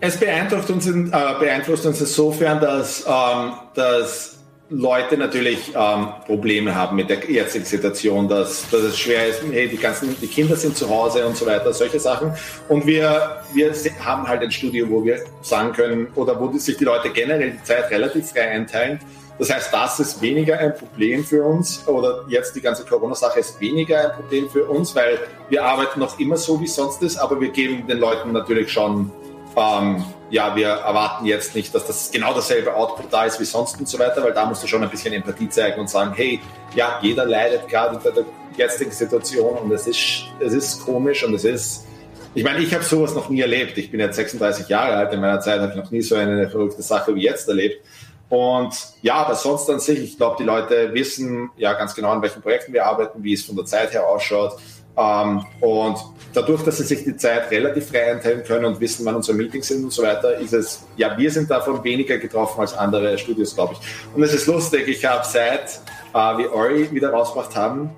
Es beeinflusst uns, in, äh, beeinflusst uns insofern, dass, ähm, dass Leute natürlich ähm, Probleme haben mit der jetzigen Situation, dass, dass es schwer ist, hey, die ganzen die Kinder sind zu Hause und so weiter, solche Sachen. Und wir, wir haben halt ein Studio, wo wir sagen können, oder wo sich die Leute generell die Zeit relativ frei einteilen das heißt, das ist weniger ein Problem für uns oder jetzt die ganze Corona-Sache ist weniger ein Problem für uns, weil wir arbeiten noch immer so, wie sonst ist, aber wir geben den Leuten natürlich schon, ähm, ja, wir erwarten jetzt nicht, dass das genau dasselbe Output da ist wie sonst und so weiter, weil da musst du schon ein bisschen Empathie zeigen und sagen, hey, ja, jeder leidet gerade unter der jetzigen Situation und es ist, es ist komisch und es ist, ich meine, ich habe sowas noch nie erlebt. Ich bin jetzt 36 Jahre alt. In meiner Zeit habe ich noch nie so eine verrückte Sache wie jetzt erlebt. Und ja, aber sonst an sich, ich glaube, die Leute wissen ja ganz genau, an welchen Projekten wir arbeiten, wie es von der Zeit her ausschaut. Ähm, und dadurch, dass sie sich die Zeit relativ frei einteilen können und wissen, wann unsere Meetings sind und so weiter, ist es, ja, wir sind davon weniger getroffen als andere Studios, glaube ich. Und es ist lustig, ich habe seit äh, wir Ori wieder rausgebracht haben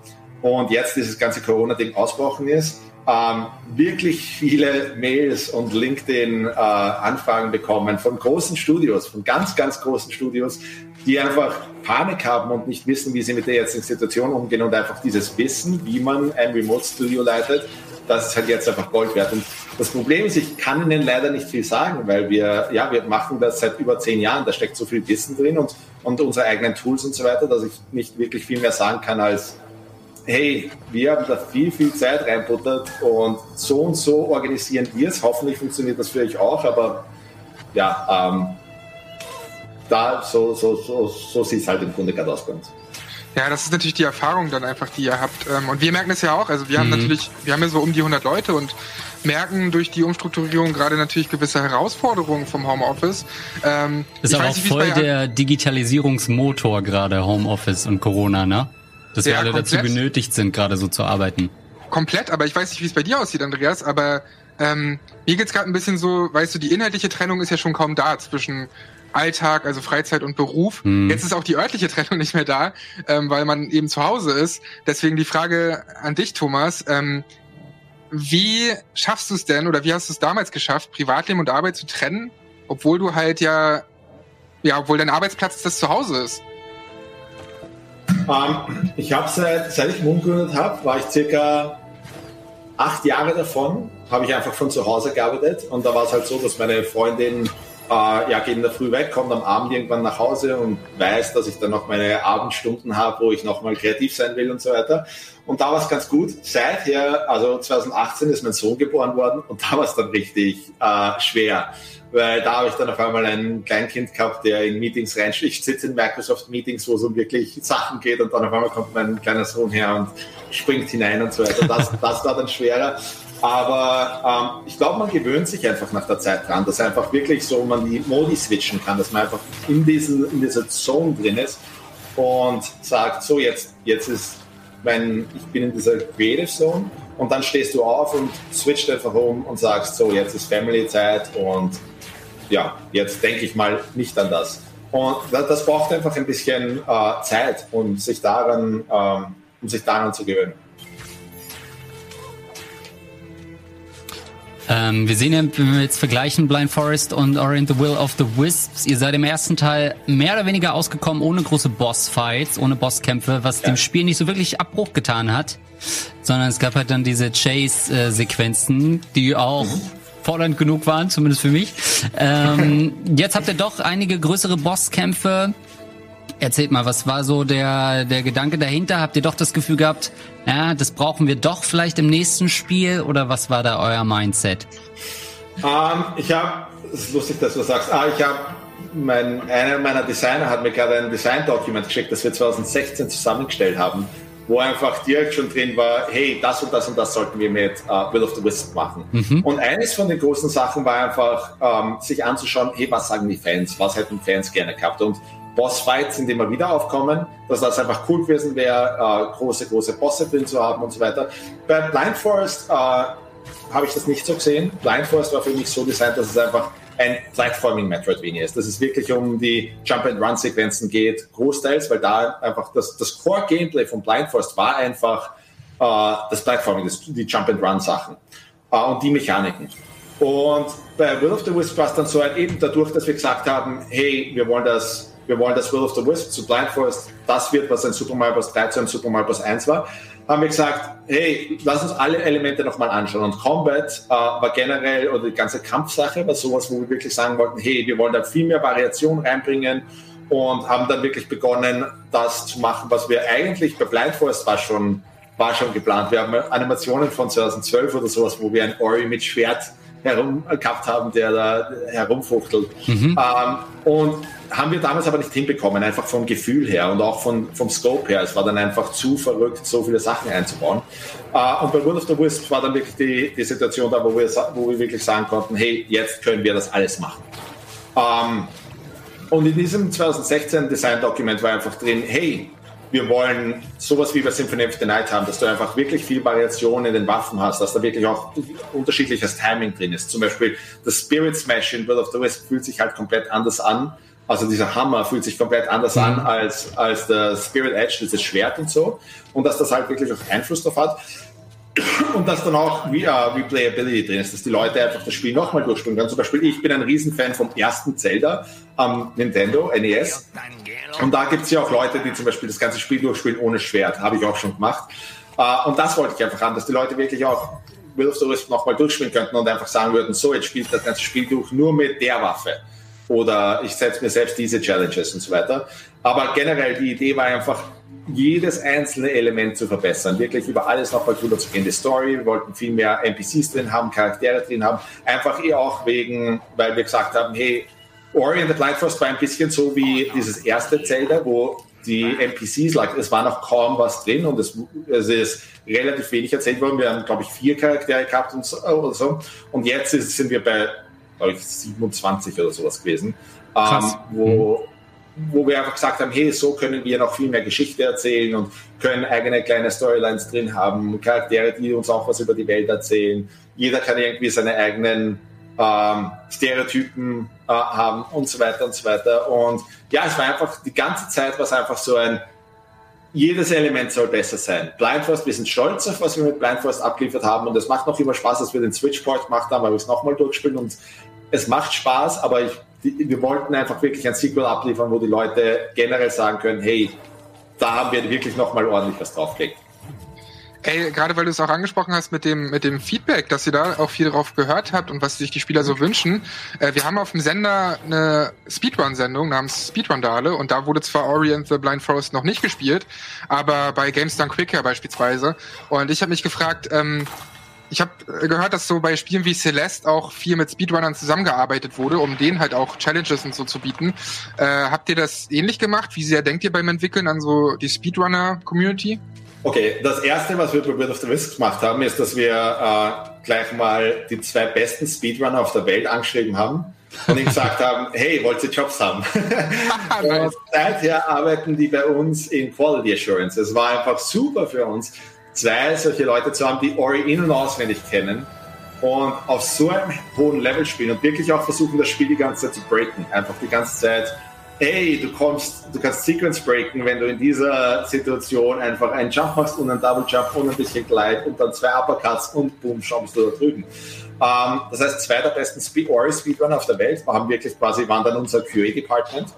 und jetzt dieses ganze Corona-Ding ausgebrochen ist, ähm, wirklich viele Mails und LinkedIn-Anfragen äh, bekommen von großen Studios, von ganz, ganz großen Studios, die einfach Panik haben und nicht wissen, wie sie mit der jetzigen Situation umgehen und einfach dieses Wissen, wie man ein Remote-Studio leitet, das ist halt jetzt einfach Gold wert. Und das Problem ist, ich kann Ihnen leider nicht viel sagen, weil wir, ja, wir machen das seit über zehn Jahren, da steckt so viel Wissen drin und, und unsere eigenen Tools und so weiter, dass ich nicht wirklich viel mehr sagen kann als, hey, wir haben da viel, viel Zeit reinbuttert und so und so organisieren wir es. Hoffentlich funktioniert das für euch auch, aber ja, ähm, da so, so, so, so sieht es halt im Grunde gerade aus bei uns. Ja, das ist natürlich die Erfahrung dann einfach, die ihr habt. Ähm, und wir merken es ja auch. Also wir haben mhm. natürlich, wir haben ja so um die 100 Leute und merken durch die Umstrukturierung gerade natürlich gewisse Herausforderungen vom Homeoffice. Ähm, ist aber auch nicht, voll der Digitalisierungsmotor gerade Homeoffice und Corona, ne? Dass wir alle komplett. dazu genötigt sind, gerade so zu arbeiten. Komplett, aber ich weiß nicht, wie es bei dir aussieht, Andreas, aber ähm, mir geht's gerade ein bisschen so, weißt du, die inhaltliche Trennung ist ja schon kaum da zwischen Alltag, also Freizeit und Beruf. Hm. Jetzt ist auch die örtliche Trennung nicht mehr da, ähm, weil man eben zu Hause ist. Deswegen die Frage an dich, Thomas. Ähm, wie schaffst du es denn oder wie hast du es damals geschafft, Privatleben und Arbeit zu trennen, obwohl du halt ja, ja, obwohl dein Arbeitsplatz das Zuhause ist? Ähm, ich habe seit, seit ich Mund gegründet habe, war ich circa acht Jahre davon, habe ich einfach von zu Hause gearbeitet. Und da war es halt so, dass meine Freundin äh, ja, geht in der Früh weg, kommt am Abend irgendwann nach Hause und weiß, dass ich dann noch meine Abendstunden habe, wo ich nochmal kreativ sein will und so weiter. Und da war es ganz gut. Seither, also 2018 ist mein Sohn geboren worden und da war es dann richtig äh, schwer weil da habe ich dann auf einmal ein Kleinkind gehabt, der in Meetings reinschlägt. Ich sitze in Microsoft-Meetings, wo es um wirklich Sachen geht und dann auf einmal kommt mein kleiner Sohn her und springt hinein und so weiter. Das, das war dann schwerer. Aber ähm, ich glaube, man gewöhnt sich einfach nach der Zeit dran, dass einfach wirklich so man die Modi switchen kann, dass man einfach in, diesen, in dieser Zone drin ist und sagt, so jetzt, jetzt ist mein, ich bin in dieser Creative Zone und dann stehst du auf und switcht einfach um und sagst, so, jetzt ist Family-Zeit und ja, jetzt denke ich mal nicht an das. Und das braucht einfach ein bisschen äh, Zeit, um sich daran, ähm, um sich daran zu gewöhnen. Ähm, wir sehen ja, wenn wir jetzt vergleichen Blind Forest und Orient the Will of the Wisps, ihr seid im ersten Teil mehr oder weniger ausgekommen ohne große Bossfights, ohne Bosskämpfe, was ja. dem Spiel nicht so wirklich Abbruch getan hat, sondern es gab halt dann diese Chase-Sequenzen, die auch mhm. fordernd genug waren, zumindest für mich. Ähm, jetzt habt ihr doch einige größere Bosskämpfe. Erzählt mal, was war so der, der Gedanke dahinter? Habt ihr doch das Gefühl gehabt, ja, das brauchen wir doch vielleicht im nächsten Spiel oder was war da euer Mindset? Ähm, ich habe, es ist lustig, dass du sagst, ah, ich habe, mein, einer meiner Designer hat mir gerade ein Design-Dokument geschickt, das wir 2016 zusammengestellt haben, wo einfach direkt schon drin war, hey, das und das und das sollten wir mit uh, Will of the Wisp machen. Mhm. Und eines von den großen Sachen war einfach, ähm, sich anzuschauen, hey, was sagen die Fans, was hätten Fans gerne gehabt und Bossfights sind immer wieder aufkommen, dass das einfach cool gewesen wäre, äh, große, große Bosse drin zu haben und so weiter. Bei Blind Forest äh, habe ich das nicht so gesehen. Blind Forest war für mich so designt, dass es einfach ein Platforming Metroidvania ist, dass es wirklich um die Jump-and-Run-Sequenzen geht, großteils, weil da einfach das, das Core-Gameplay von Blind Forest war einfach äh, das Platforming, das, die Jump-and-Run-Sachen äh, und die Mechaniken. Und bei Will of the Wisp war es dann so halt eben dadurch, dass wir gesagt haben, hey, wir wollen das wir wollen das Will of the Wisp zu Blind Forest, das wird, was ein Super Mario Bros. 3 zu einem Super Mario Bros. 1 war, haben wir gesagt, hey, lass uns alle Elemente nochmal anschauen. Und Combat äh, war generell, oder die ganze Kampfsache war sowas, wo wir wirklich sagen wollten, hey, wir wollen da viel mehr Variation reinbringen und haben dann wirklich begonnen, das zu machen, was wir eigentlich bei Blind Forest war schon, war schon geplant. Wir haben Animationen von 2012 oder sowas, wo wir ein Ori mit Schwert herum gehabt haben, der da herumfuchtelt. Mhm. Ähm, und haben wir damals aber nicht hinbekommen, einfach vom Gefühl her und auch von, vom Scope her. Es war dann einfach zu verrückt, so viele Sachen einzubauen. Äh, und bei World of the Wisps war dann wirklich die, die Situation da, wo wir, wo wir wirklich sagen konnten, hey, jetzt können wir das alles machen. Ähm, und in diesem 2016 Design-Dokument war einfach drin, hey, wir wollen sowas wie bei Symphony of the Night haben, dass du einfach wirklich viel Variation in den Waffen hast, dass da wirklich auch unterschiedliches Timing drin ist. Zum Beispiel das Spirit Smash in World of the Wisp fühlt sich halt komplett anders an also dieser Hammer fühlt sich komplett anders mhm. an als, als der Spirit Edge, dieses Schwert und so. Und dass das halt wirklich auch Einfluss darauf hat. Und dass dann auch uh, Replayability drin ist, dass die Leute einfach das Spiel nochmal durchspielen können. Zum Beispiel, ich bin ein Riesenfan vom ersten Zelda am Nintendo NES. Und da gibt es ja auch Leute, die zum Beispiel das ganze Spiel durchspielen ohne Schwert. Habe ich auch schon gemacht. Uh, und das wollte ich einfach haben, dass die Leute wirklich auch Will of the Wisp nochmal durchspielen könnten und einfach sagen würden, so, jetzt spielt das ganze Spiel durch nur mit der Waffe oder ich setze mir selbst diese Challenges und so weiter. Aber generell die Idee war einfach, jedes einzelne Element zu verbessern, wirklich über alles nochmal drüber zu gehen. Die Story, wir wollten viel mehr NPCs drin haben, Charaktere drin haben, einfach eh auch wegen, weil wir gesagt haben, hey, Ori and the Blind Forest war ein bisschen so wie dieses erste Zelda, wo die NPCs, like, es war noch kaum was drin und es, es ist relativ wenig erzählt worden. Wir haben, glaube ich, vier Charaktere gehabt und so. Und jetzt ist, sind wir bei glaube ich, 27 oder sowas gewesen, ähm, wo, mhm. Wo wir einfach gesagt haben, hey, so können wir noch viel mehr Geschichte erzählen und können eigene kleine Storylines drin haben, Charaktere, die uns auch was über die Welt erzählen. Jeder kann irgendwie seine eigenen ähm, Stereotypen äh, haben und so weiter und so weiter. Und ja, es war einfach, die ganze Zeit war es einfach so ein, jedes Element soll besser sein. Blindforce, wir sind stolz auf, was wir mit Blindforce abgeliefert haben und es macht noch immer Spaß, dass wir den Switchport gemacht haben, weil wir es nochmal durchspielen und es macht Spaß, aber ich, die, wir wollten einfach wirklich ein Sequel abliefern, wo die Leute generell sagen können, hey, da haben wir wirklich nochmal ordentlich was draufgelegt. Ey, gerade weil du es auch angesprochen hast mit dem, mit dem Feedback, dass ihr da auch viel drauf gehört habt und was sich die Spieler so wünschen. Äh, wir haben auf dem Sender eine Speedrun-Sendung namens Speedrun Dale und da wurde zwar Orient the Blind Forest noch nicht gespielt, aber bei Games Done Quicker beispielsweise. Und ich habe mich gefragt, ähm, ich habe gehört, dass so bei Spielen wie Celeste auch viel mit Speedrunnern zusammengearbeitet wurde, um denen halt auch Challenges und so zu bieten. Äh, habt ihr das ähnlich gemacht? Wie sehr denkt ihr beim Entwickeln an so die Speedrunner-Community? Okay, das erste, was wir bei World of the Risk gemacht haben, ist, dass wir äh, gleich mal die zwei besten Speedrunner auf der Welt angeschrieben haben und ihnen gesagt haben, hey, wollt ihr Jobs haben? und seither arbeiten die bei uns in Quality Assurance. Es war einfach super für uns, zwei solche Leute zu haben, die Ori in- und auswendig kennen und auf so einem hohen Level spielen und wirklich auch versuchen, das Spiel die ganze Zeit zu breaken. Einfach die ganze Zeit, hey, du kommst, du kannst Sequence breaken, wenn du in dieser Situation einfach einen Jump machst und einen Double Jump und ein bisschen Glide und dann zwei Uppercuts und boom, schaust du da drüben. Ähm, das heißt, zwei der besten Speed Ori Speedrunner auf der Welt haben wirklich quasi, waren dann unser QA-Department.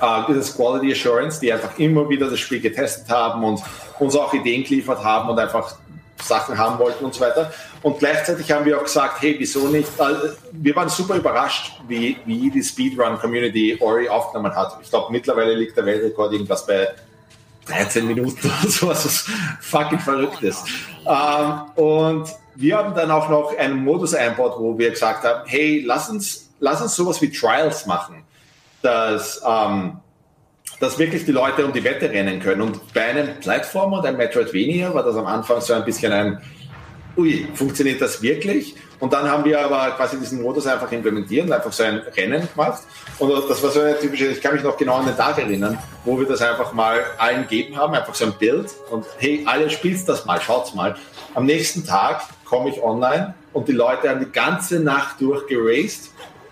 Uh, das Quality Assurance, die einfach immer wieder das Spiel getestet haben und uns auch Ideen geliefert haben und einfach Sachen haben wollten und so weiter. Und gleichzeitig haben wir auch gesagt, hey, wieso nicht? Äh, wir waren super überrascht, wie, wie die Speedrun-Community Ori aufgenommen hat. Ich glaube, mittlerweile liegt der Weltrekord irgendwas bei 13 Minuten oder so, was fucking verrückt ist. Ähm, und wir haben dann auch noch einen Modus einbaut, wo wir gesagt haben, hey, lass uns, lass uns sowas wie Trials machen, dass, ähm, dass wirklich die Leute um die Wette rennen können. Und bei einem Plattformer und einem Metroidvania war das am Anfang so ein bisschen ein, ui, funktioniert das wirklich? Und dann haben wir aber quasi diesen Modus einfach implementiert und einfach so ein Rennen gemacht. Und das war so eine typische, ich kann mich noch genau an den Tag erinnern, wo wir das einfach mal allen gegeben haben, einfach so ein Bild und hey, alle spielt das mal, schaut's mal. Am nächsten Tag komme ich online und die Leute haben die ganze Nacht durch geraced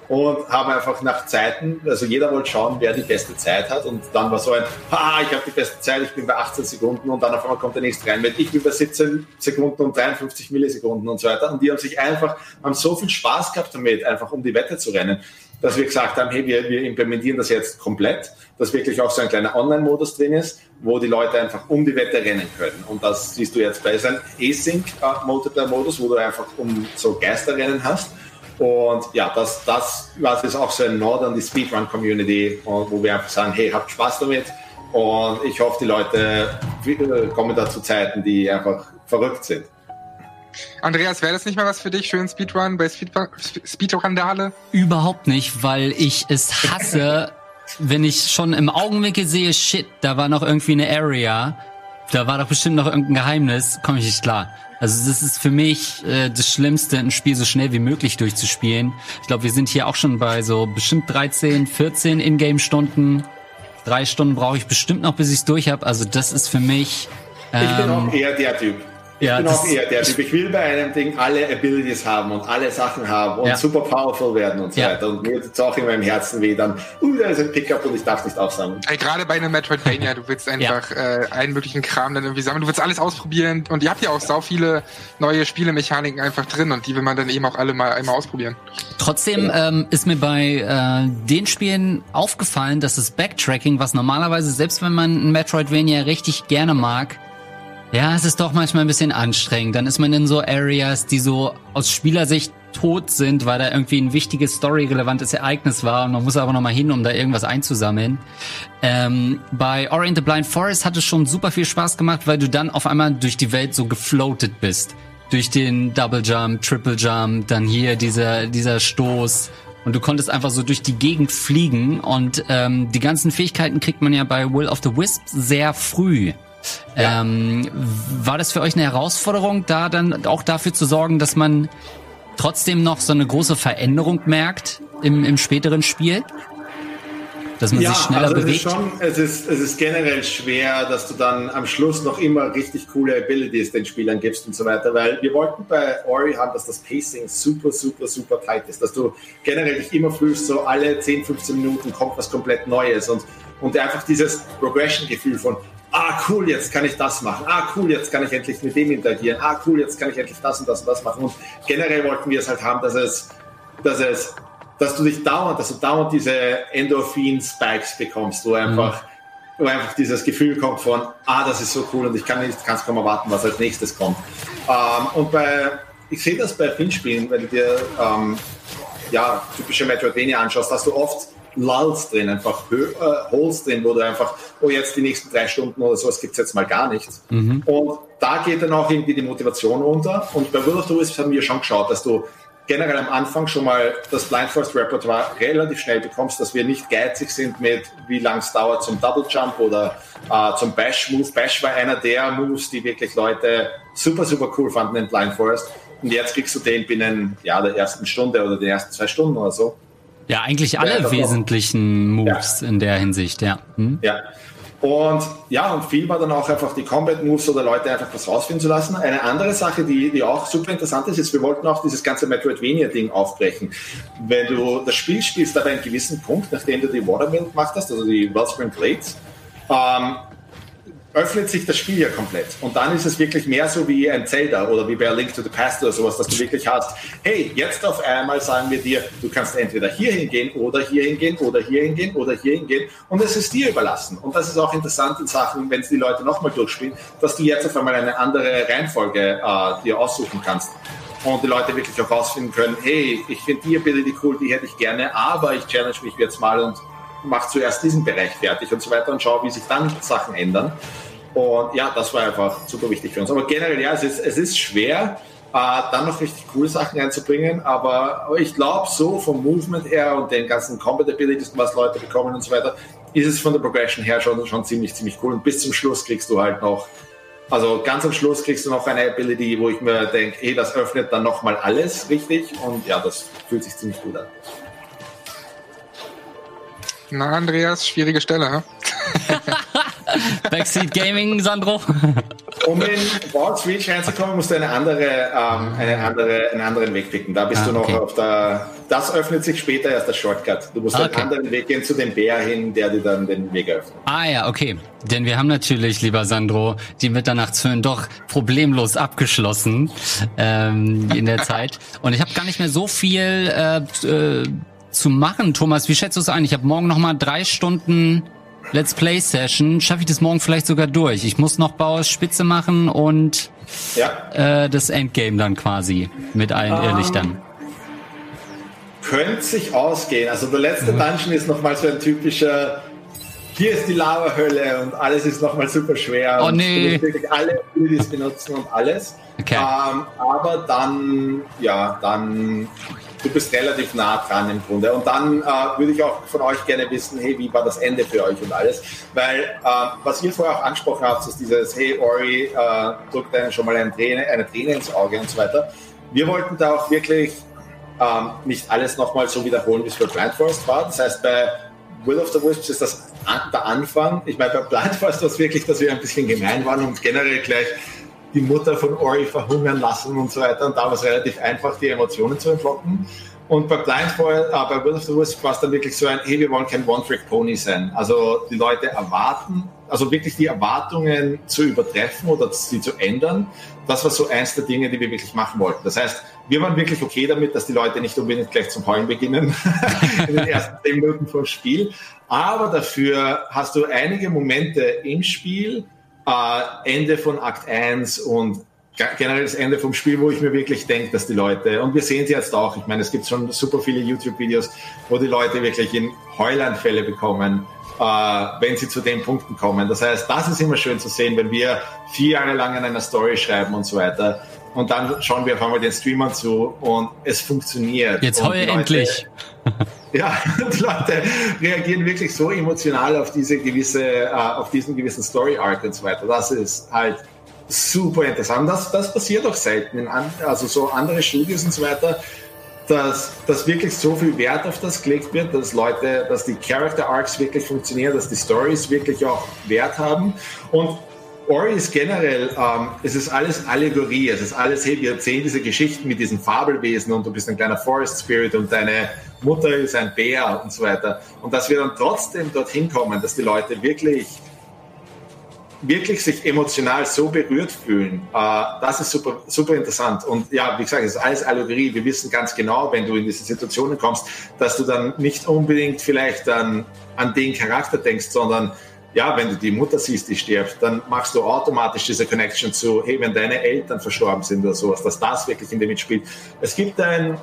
und haben einfach nach Zeiten, also jeder wollte schauen, wer die beste Zeit hat. Und dann war so ein, ha, ich habe die beste Zeit, ich bin bei 18 Sekunden. Und dann auf einmal kommt der nächste rein mit, ich bin bei 17 Sekunden und 53 Millisekunden und so weiter. Und die haben sich einfach, haben so viel Spaß gehabt damit, einfach um die Wette zu rennen, dass wir gesagt haben, hey, wir, wir implementieren das jetzt komplett, dass wirklich auch so ein kleiner Online-Modus drin ist, wo die Leute einfach um die Wette rennen können. Und das siehst du jetzt bei so einem Async-Multiplayer-Modus, wo du einfach um so Geisterrennen hast und ja, das, das was ist auch so ein Nord an die Speedrun-Community, wo wir einfach sagen, hey, habt Spaß damit. Und ich hoffe, die Leute kommen da zu Zeiten, die einfach verrückt sind. Andreas, wäre das nicht mal was für dich, schön Speedrun bei Speedrun-Randale? Überhaupt nicht, weil ich es hasse, wenn ich schon im Augenwinkel sehe, shit, da war noch irgendwie eine Area, da war doch bestimmt noch irgendein Geheimnis, komme ich nicht klar. Also das ist für mich äh, das Schlimmste, ein Spiel so schnell wie möglich durchzuspielen. Ich glaube, wir sind hier auch schon bei so bestimmt 13, 14 Ingame-Stunden. Drei Stunden brauche ich bestimmt noch, bis ich es durch habe. Also das ist für mich. Ähm, ich bin auch ähm, eher der Typ. Ich ja, bin auch eher der Typ. Ich will bei einem Ding alle Abilities haben und alle Sachen haben und ja. super powerful werden und so ja. weiter. Und mir tut es auch in meinem Herzen weh, dann, uh, da ist ein Pickup und ich darf nicht aufsammeln. Ey, gerade bei einem Metroidvania, du willst einfach äh, allen möglichen Kram dann irgendwie sammeln. Du willst alles ausprobieren und ihr habt ja auch sau viele neue Spielemechaniken einfach drin und die will man dann eben auch alle mal einmal ausprobieren. Trotzdem ähm, ist mir bei äh, den Spielen aufgefallen, dass das Backtracking, was normalerweise, selbst wenn man ein Metroidvania richtig gerne mag, ja, es ist doch manchmal ein bisschen anstrengend. Dann ist man in so Areas, die so aus Spielersicht tot sind, weil da irgendwie ein wichtiges Story-relevantes Ereignis war und man muss aber noch mal hin, um da irgendwas einzusammeln. Ähm, bei Ori the Blind Forest hat es schon super viel Spaß gemacht, weil du dann auf einmal durch die Welt so gefloatet bist. Durch den Double Jump, Triple Jump, dann hier dieser, dieser Stoß. Und du konntest einfach so durch die Gegend fliegen und ähm, die ganzen Fähigkeiten kriegt man ja bei Will of the Wisps sehr früh. Ja. Ähm, war das für euch eine Herausforderung, da dann auch dafür zu sorgen, dass man trotzdem noch so eine große Veränderung merkt im, im späteren Spiel? Dass man ja, sich schneller also bewegt? Es ist, schon, es, ist, es ist generell schwer, dass du dann am Schluss noch immer richtig coole Abilities den Spielern gibst und so weiter, weil wir wollten bei Ori haben, dass das Pacing super, super, super tight ist, dass du generell dich immer fühlst, so alle 10, 15 Minuten kommt was komplett Neues und, und einfach dieses Progression-Gefühl von, ah cool, jetzt kann ich das machen, ah cool, jetzt kann ich endlich mit dem interagieren, ah cool, jetzt kann ich endlich das und das und das machen. Und generell wollten wir es halt haben, dass es, dass es, dass du dich dauernd, dass du dauernd diese Endorphin-Spikes bekommst, wo einfach, mhm. wo einfach dieses Gefühl kommt von, ah, das ist so cool und ich kann nicht, kann es kaum erwarten, was als nächstes kommt. Ähm, und bei, ich sehe das bei Finspielen, wenn du dir ähm, ja, typische Metroidvania anschaust, dass du oft Lulls drin, einfach äh, Holes drin, wo du einfach, oh jetzt die nächsten drei Stunden oder sowas gibt es jetzt mal gar nichts. Mhm. Und da geht dann auch irgendwie die Motivation runter. Und bei World of the Wisps haben wir schon geschaut, dass du generell am Anfang schon mal das Blind Forest Repertoire relativ schnell bekommst, dass wir nicht geizig sind mit, wie lang es dauert zum Double Jump oder äh, zum Bash Move. Bash war einer der Moves, die wirklich Leute super, super cool fanden in Blind Forest. Und jetzt kriegst du den binnen ja, der ersten Stunde oder den ersten zwei Stunden oder so. Ja, eigentlich alle ja, wesentlichen Moves ja. in der Hinsicht, ja. Hm? Ja. Und ja, und viel war dann auch einfach die Combat Moves oder Leute einfach was rausfinden zu lassen. Eine andere Sache, die, die auch super interessant ist, ist, wir wollten auch dieses ganze Metroidvania-Ding aufbrechen. Wenn du das Spiel spielst, ab einem gewissen Punkt, nachdem du die Watermill gemacht hast, also die Wellspring Blades, ähm, öffnet sich das Spiel ja komplett. Und dann ist es wirklich mehr so wie ein Zelda oder wie bei A Link to the Past oder sowas, dass du wirklich hast, hey, jetzt auf einmal sagen wir dir, du kannst entweder hier hingehen oder hier hingehen oder hier hingehen oder hier hingehen und es ist dir überlassen. Und das ist auch interessant in Sachen, wenn es die Leute nochmal durchspielen, dass du jetzt auf einmal eine andere Reihenfolge äh, dir aussuchen kannst. Und die Leute wirklich auch rausfinden können, hey, ich finde die Ability cool, die hätte ich gerne, aber ich challenge mich jetzt mal und mache zuerst diesen Bereich fertig und so weiter und schaue, wie sich dann Sachen ändern. Und ja, das war einfach super wichtig für uns. Aber generell, ja, es ist, es ist schwer, äh, dann noch richtig coole Sachen einzubringen. Aber, aber ich glaube, so vom Movement her und den ganzen Combat Abilities, was Leute bekommen und so weiter, ist es von der Progression her schon, schon ziemlich, ziemlich cool. Und bis zum Schluss kriegst du halt noch, also ganz am Schluss kriegst du noch eine Ability, wo ich mir denke, hey, das öffnet dann nochmal alles richtig. Und ja, das fühlt sich ziemlich gut an. Na, Andreas, schwierige Stelle, hä? Backseat Gaming, Sandro. Um in Wall Street reinzukommen, musst du eine andere, ähm, eine andere, einen anderen Weg picken. Da bist ah, du noch okay. auf der. Das öffnet sich später erst der Shortcut. Du musst okay. einen anderen Weg gehen zu dem Bär hin, der dir dann den Weg öffnet. Ah ja, okay. Denn wir haben natürlich, lieber Sandro, die Mitternachtshöhen doch problemlos abgeschlossen ähm, in der Zeit. Und ich habe gar nicht mehr so viel äh, äh, zu machen. Thomas, wie schätzt du es ein? Ich habe morgen noch mal drei Stunden Let's Play Session. Schaffe ich das morgen vielleicht sogar durch? Ich muss noch Bauers Spitze machen und ja. äh, das Endgame dann quasi mit allen ähm, Irrlichtern. Könnte sich ausgehen. Also der letzte mhm. Dungeon ist nochmal so ein typischer hier ist die Lava-Hölle und alles ist nochmal super schwer. Oh nee. wirklich alle Abilities benutzen und alles. Okay. Ähm, aber dann, ja, dann du bist relativ nah dran im Grunde. Und dann äh, würde ich auch von euch gerne wissen, hey, wie war das Ende für euch und alles? Weil, äh, was ihr vorher auch angesprochen habt, ist dieses, hey, Ori, äh, drückt einen schon mal eine Träne, eine Träne ins Auge und so weiter. Wir wollten da auch wirklich ähm, nicht alles nochmal so wiederholen, wie es für Blind Forest war. Das heißt, bei Will of the Wisps ist das der Anfang. Ich meine, bei Blind Forest war es wirklich, dass wir ein bisschen gemein waren und generell gleich die Mutter von Ori verhungern lassen und so weiter. Und da war es relativ einfach, die Emotionen zu entlocken. Und bei Blindfoil, äh, bei Will of the Wisps war es dann wirklich so ein, hey, wir wollen kein One-Trick-Pony sein. Also die Leute erwarten, also wirklich die Erwartungen zu übertreffen oder sie zu ändern. Das war so eins der Dinge, die wir wirklich machen wollten. Das heißt, wir waren wirklich okay damit, dass die Leute nicht unbedingt gleich zum Heulen beginnen in den ersten zehn Minuten vom Spiel. Aber dafür hast du einige Momente im Spiel, äh, Ende von Akt 1 und generell das Ende vom Spiel, wo ich mir wirklich denke, dass die Leute, und wir sehen sie jetzt auch, ich meine, es gibt schon super viele YouTube-Videos, wo die Leute wirklich in Heulanfälle bekommen, äh, wenn sie zu den Punkten kommen. Das heißt, das ist immer schön zu sehen, wenn wir vier Jahre lang an einer Story schreiben und so weiter. Und dann schauen wir auf einmal den Streamern zu und es funktioniert. Jetzt heul endlich. Ja, die Leute reagieren wirklich so emotional auf diese gewisse, äh, auf diesen gewissen Story Arc und so weiter. Das ist halt super interessant. Das, das passiert auch selten also so andere Studios und so weiter, dass, dass wirklich so viel Wert auf das gelegt wird, dass Leute, dass die Character Arcs wirklich funktionieren, dass die Stories wirklich auch Wert haben und Ori ist generell, ähm, es ist alles Allegorie, es ist alles, hey, wir erzählen diese Geschichten mit diesen Fabelwesen und du bist ein kleiner Forest Spirit und deine Mutter ist ein Bär und so weiter. Und dass wir dann trotzdem dorthin kommen, dass die Leute wirklich, wirklich sich emotional so berührt fühlen, äh, das ist super, super interessant. Und ja, wie gesagt, es ist alles Allegorie. Wir wissen ganz genau, wenn du in diese Situationen kommst, dass du dann nicht unbedingt vielleicht dann an den Charakter denkst, sondern ja, wenn du die Mutter siehst, die stirbt, dann machst du automatisch diese Connection zu, hey, wenn deine Eltern verstorben sind oder sowas, dass das wirklich in dem mitspielt. Es gibt ein,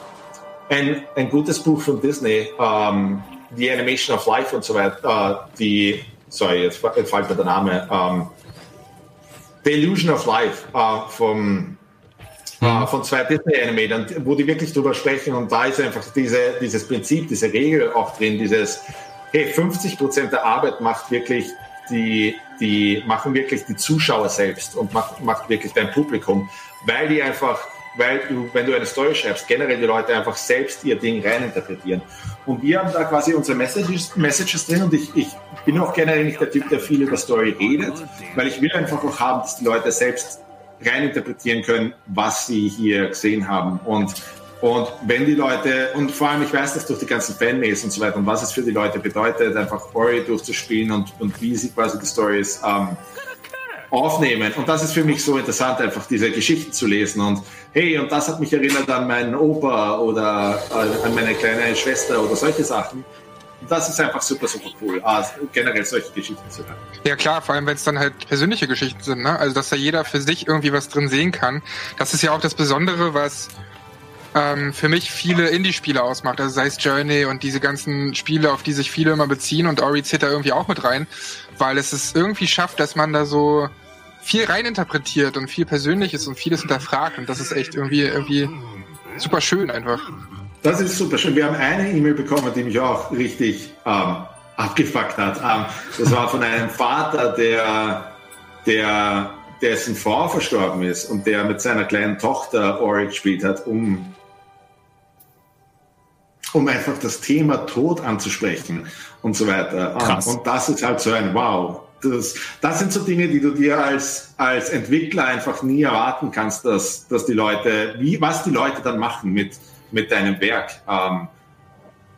ein, ein gutes Buch von Disney, ähm, The Animation of Life und so weiter, uh, die, sorry, jetzt, jetzt fällt mir der Name, ähm, The Illusion of Life uh, vom, mhm. von zwei Disney-Animatern, wo die wirklich drüber sprechen und da ist einfach diese, dieses Prinzip, diese Regel auch drin, dieses, hey, 50 Prozent der Arbeit macht wirklich die, die machen wirklich die Zuschauer selbst und macht, macht wirklich dein Publikum, weil die einfach weil du, wenn du eine Story schreibst, generell die Leute einfach selbst ihr Ding reininterpretieren. Und wir haben da quasi unsere Messages, Messages drin und ich, ich bin auch generell nicht der Typ, der viel über Story redet, weil ich will einfach auch haben, dass die Leute selbst reininterpretieren können, was sie hier gesehen haben. Und, und wenn die Leute, und vor allem ich weiß das durch die ganzen Fanmails und so weiter und was es für die Leute bedeutet, einfach Ori durchzuspielen und, und wie sie quasi die Stories ähm, aufnehmen. Und das ist für mich so interessant, einfach diese Geschichten zu lesen. Und hey, und das hat mich erinnert an meinen Opa oder äh, an meine kleine Schwester oder solche Sachen. Das ist einfach super, super cool, also generell solche Geschichten zu hören. Ja klar, vor allem wenn es dann halt persönliche Geschichten sind, ne? Also dass da jeder für sich irgendwie was drin sehen kann. Das ist ja auch das Besondere, was ähm, für mich viele Indie-Spiele ausmacht. Also sei es Journey und diese ganzen Spiele, auf die sich viele immer beziehen und Ori zählt da irgendwie auch mit rein, weil es es irgendwie schafft, dass man da so viel reininterpretiert und viel Persönliches und vieles hinterfragt und das ist echt irgendwie, irgendwie super schön einfach. Das ist super schön. Wir haben eine E-Mail bekommen, die mich auch richtig ähm, abgefuckt hat. Ähm, das war von einem Vater, der, der dessen Frau verstorben ist und der mit seiner kleinen Tochter Ori gespielt hat, um, um einfach das Thema Tod anzusprechen und so weiter. Krass. Und das ist halt so ein Wow. Das, das sind so Dinge, die du dir als, als Entwickler einfach nie erwarten kannst, dass, dass die Leute, wie, was die Leute dann machen mit, mit deinem Werk. Ähm,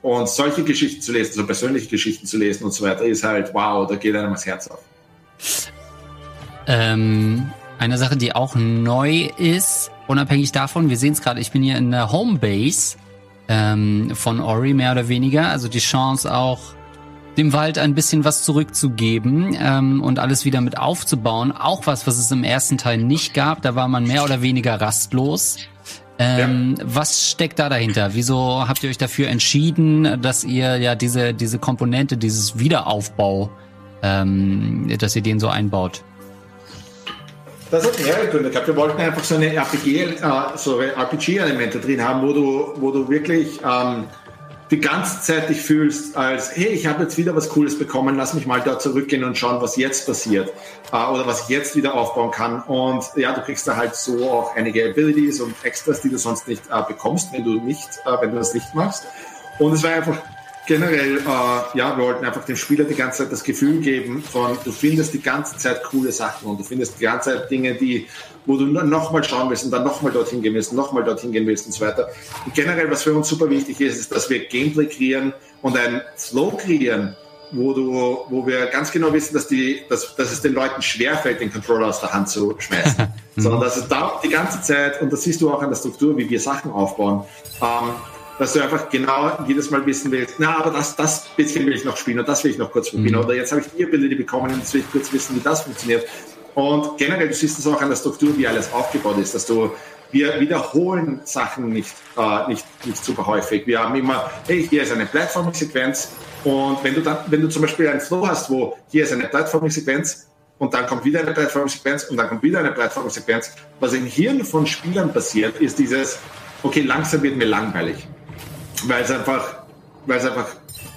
und solche Geschichten zu lesen, so persönliche Geschichten zu lesen und so weiter, ist halt wow, da geht einem das Herz auf. Ähm, eine Sache, die auch neu ist, unabhängig davon, wir sehen es gerade, ich bin hier in der Homebase ähm, von Ori, mehr oder weniger. Also die Chance auch dem Wald ein bisschen was zurückzugeben ähm, und alles wieder mit aufzubauen. Auch was, was es im ersten Teil nicht gab. Da war man mehr oder weniger rastlos. Ähm, ja. Was steckt da dahinter? Wieso habt ihr euch dafür entschieden, dass ihr ja diese diese Komponente, dieses Wiederaufbau, ähm, dass ihr den so einbaut? Das hat mehrere Gründe gehabt. Wir wollten einfach so eine RPG, äh, so RPG-Elemente drin haben, wo du, wo du wirklich ähm, die ganze Zeit dich fühlst als, hey, ich habe jetzt wieder was Cooles bekommen, lass mich mal da zurückgehen und schauen, was jetzt passiert äh, oder was ich jetzt wieder aufbauen kann. Und ja, du kriegst da halt so auch einige Abilities und Extras, die du sonst nicht äh, bekommst, wenn du nicht, äh, wenn du das nicht machst. Und es war einfach generell, äh, ja, wir wollten einfach dem Spieler die ganze Zeit das Gefühl geben von, du findest die ganze Zeit coole Sachen und du findest die ganze Zeit Dinge, die, wo du nochmal schauen willst und dann nochmal dorthin gehen willst, nochmal dorthin gehen willst und so weiter. Und generell, was für uns super wichtig ist, ist, dass wir Gameplay kreieren und ein Flow kreieren, wo du, wo wir ganz genau wissen, dass die, dass, dass es den Leuten schwerfällt, den Controller aus der Hand zu schmeißen. Sondern dass es da die ganze Zeit, und das siehst du auch an der Struktur, wie wir Sachen aufbauen, ähm, dass du einfach genau jedes Mal wissen willst, na, aber das, das bisschen will ich noch spielen und das will ich noch kurz probieren. Mhm. Oder jetzt habe ich die Ability bekommen und jetzt will ich kurz wissen, wie das funktioniert. Und generell, du siehst es auch an der Struktur, wie alles aufgebaut ist, dass du, wir wiederholen Sachen nicht, äh, nicht, nicht super häufig. Wir haben immer, hey, hier ist eine Platforming-Sequenz und wenn du dann, wenn du zum Beispiel einen Flow hast, wo hier ist eine Platforming-Sequenz und dann kommt wieder eine Platforming-Sequenz und dann kommt wieder eine Platforming-Sequenz, was im Hirn von Spielern passiert, ist dieses, okay, langsam wird mir langweilig weil es einfach, einfach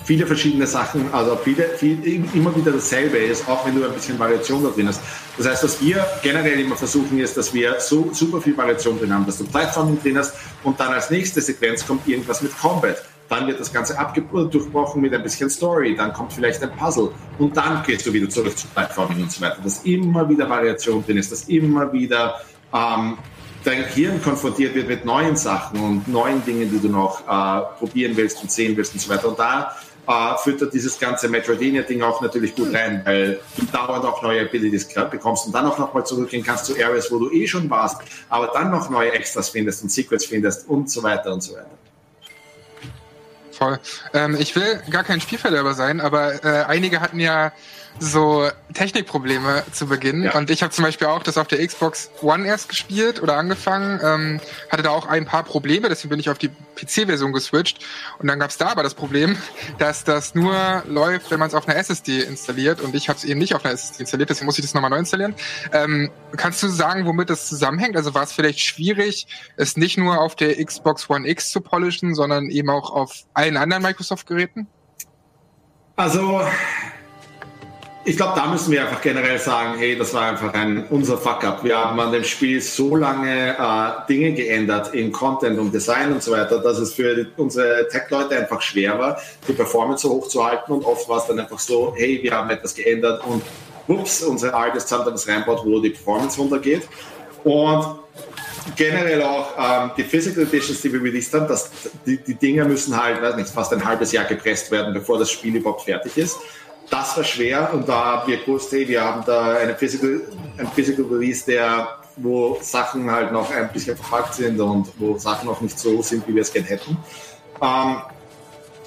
viele verschiedene Sachen, also viele, viel, immer wieder dasselbe ist, auch wenn du ein bisschen Variation da drin hast. Das heißt, was wir generell immer versuchen, ist, dass wir so super viel Variation drin haben, dass du Plattformen drin hast und dann als nächste Sequenz kommt irgendwas mit Combat. Dann wird das Ganze durchbrochen mit ein bisschen Story, dann kommt vielleicht ein Puzzle und dann gehst du wieder zurück zu Plattformen und so weiter. Dass immer wieder Variation drin ist, dass immer wieder ähm, dein Hirn konfrontiert wird mit neuen Sachen und neuen Dingen, die du noch äh, probieren willst und sehen willst und so weiter. Und da äh, führt dieses ganze Metroidvania-Ding auch natürlich gut rein, weil du dauernd auch neue Abilities bekommst und dann auch nochmal zurückgehen kannst zu Areas, wo du eh schon warst, aber dann noch neue Extras findest und Secrets findest und so weiter und so weiter. Voll. Ähm, ich will gar kein Spielverderber sein, aber äh, einige hatten ja so Technikprobleme zu Beginn. Ja. Und ich habe zum Beispiel auch das auf der Xbox One erst gespielt oder angefangen, ähm, hatte da auch ein paar Probleme, deswegen bin ich auf die PC-Version geswitcht. Und dann gab es da aber das Problem, dass das nur läuft, wenn man es auf einer SSD installiert. Und ich habe es eben nicht auf einer SSD installiert, deswegen muss ich das nochmal neu installieren. Ähm, kannst du sagen, womit das zusammenhängt? Also war es vielleicht schwierig, es nicht nur auf der Xbox One X zu polischen, sondern eben auch auf allen anderen Microsoft-Geräten? Also ich glaube, da müssen wir einfach generell sagen, hey, das war einfach ein unser Fuck-up. Wir haben an dem Spiel so lange äh, Dinge geändert in Content und Design und so weiter, dass es für unsere Tech-Leute einfach schwer war, die Performance so hoch zu halten und oft war es dann einfach so, hey, wir haben etwas geändert und ups, unsere altes haben das reinbaut, wo die Performance runtergeht. Und generell auch ähm, die Physical Editions, die wir released haben, dass die, die Dinge müssen halt, weiß nicht, fast ein halbes Jahr gepresst werden, bevor das Spiel überhaupt fertig ist. Das war schwer und da haben wir gewusst, hey, wir haben da eine Physical, ein Physical Release, der, wo Sachen halt noch ein bisschen verpackt sind und wo Sachen noch nicht so sind, wie wir es gerne hätten. Ähm,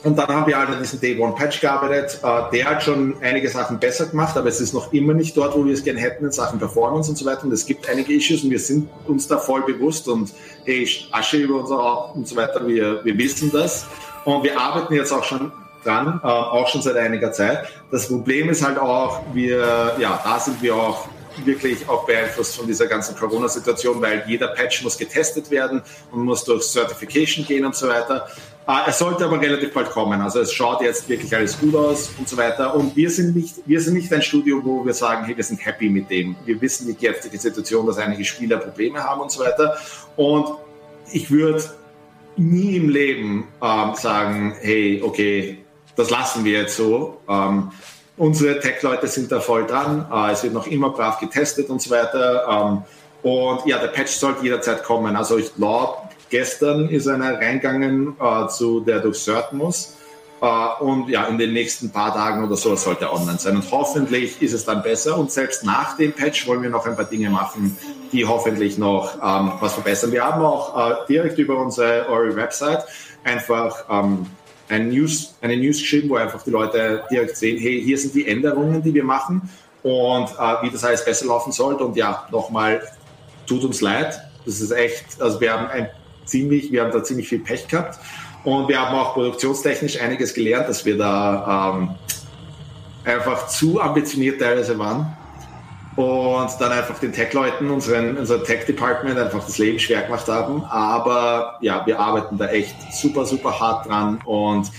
und dann haben wir halt an diesem Day One Patch gearbeitet. Äh, der hat schon einige Sachen besser gemacht, aber es ist noch immer nicht dort, wo wir es gerne hätten in Sachen Performance und so weiter. Und es gibt einige Issues und wir sind uns da voll bewusst und hey, Asche über uns und so weiter. Wir, wir wissen das. Und wir arbeiten jetzt auch schon dran, äh, auch schon seit einiger Zeit. Das Problem ist halt auch, wir, ja, da sind wir auch wirklich auch beeinflusst von dieser ganzen Corona-Situation, weil jeder Patch muss getestet werden und muss durch Certification gehen und so weiter. Äh, es sollte aber relativ bald kommen. Also es schaut jetzt wirklich alles gut aus und so weiter. Und wir sind nicht, wir sind nicht ein Studio, wo wir sagen, hey, wir sind happy mit dem. Wir wissen die jetzige Situation, dass einige Spieler Probleme haben und so weiter. Und ich würde nie im Leben ähm, sagen, hey, okay, das lassen wir jetzt so. Ähm, unsere Tech-Leute sind da voll dran. Äh, es wird noch immer brav getestet und so weiter. Ähm, und ja, der Patch sollte jederzeit kommen. Also ich glaube, gestern ist einer reingegangen, äh, zu der durch muss. Uh, und ja, in den nächsten paar Tagen oder so sollte er online sein. Und hoffentlich ist es dann besser. Und selbst nach dem Patch wollen wir noch ein paar Dinge machen, die hoffentlich noch ähm, was verbessern. Wir haben auch äh, direkt über unsere Ori-Website einfach ähm, ein News, eine News geschrieben, wo einfach die Leute direkt sehen, hey, hier sind die Änderungen, die wir machen und äh, wie das alles besser laufen sollte. Und ja, nochmal, tut uns leid. Das ist echt, also wir haben ein ziemlich, wir haben da ziemlich viel Pech gehabt. Und wir haben auch produktionstechnisch einiges gelernt, dass wir da ähm, einfach zu ambitioniert teilweise waren und dann einfach den Tech-Leuten, unseren, unser Tech-Department einfach das Leben schwer gemacht haben. Aber ja, wir arbeiten da echt super, super hart dran und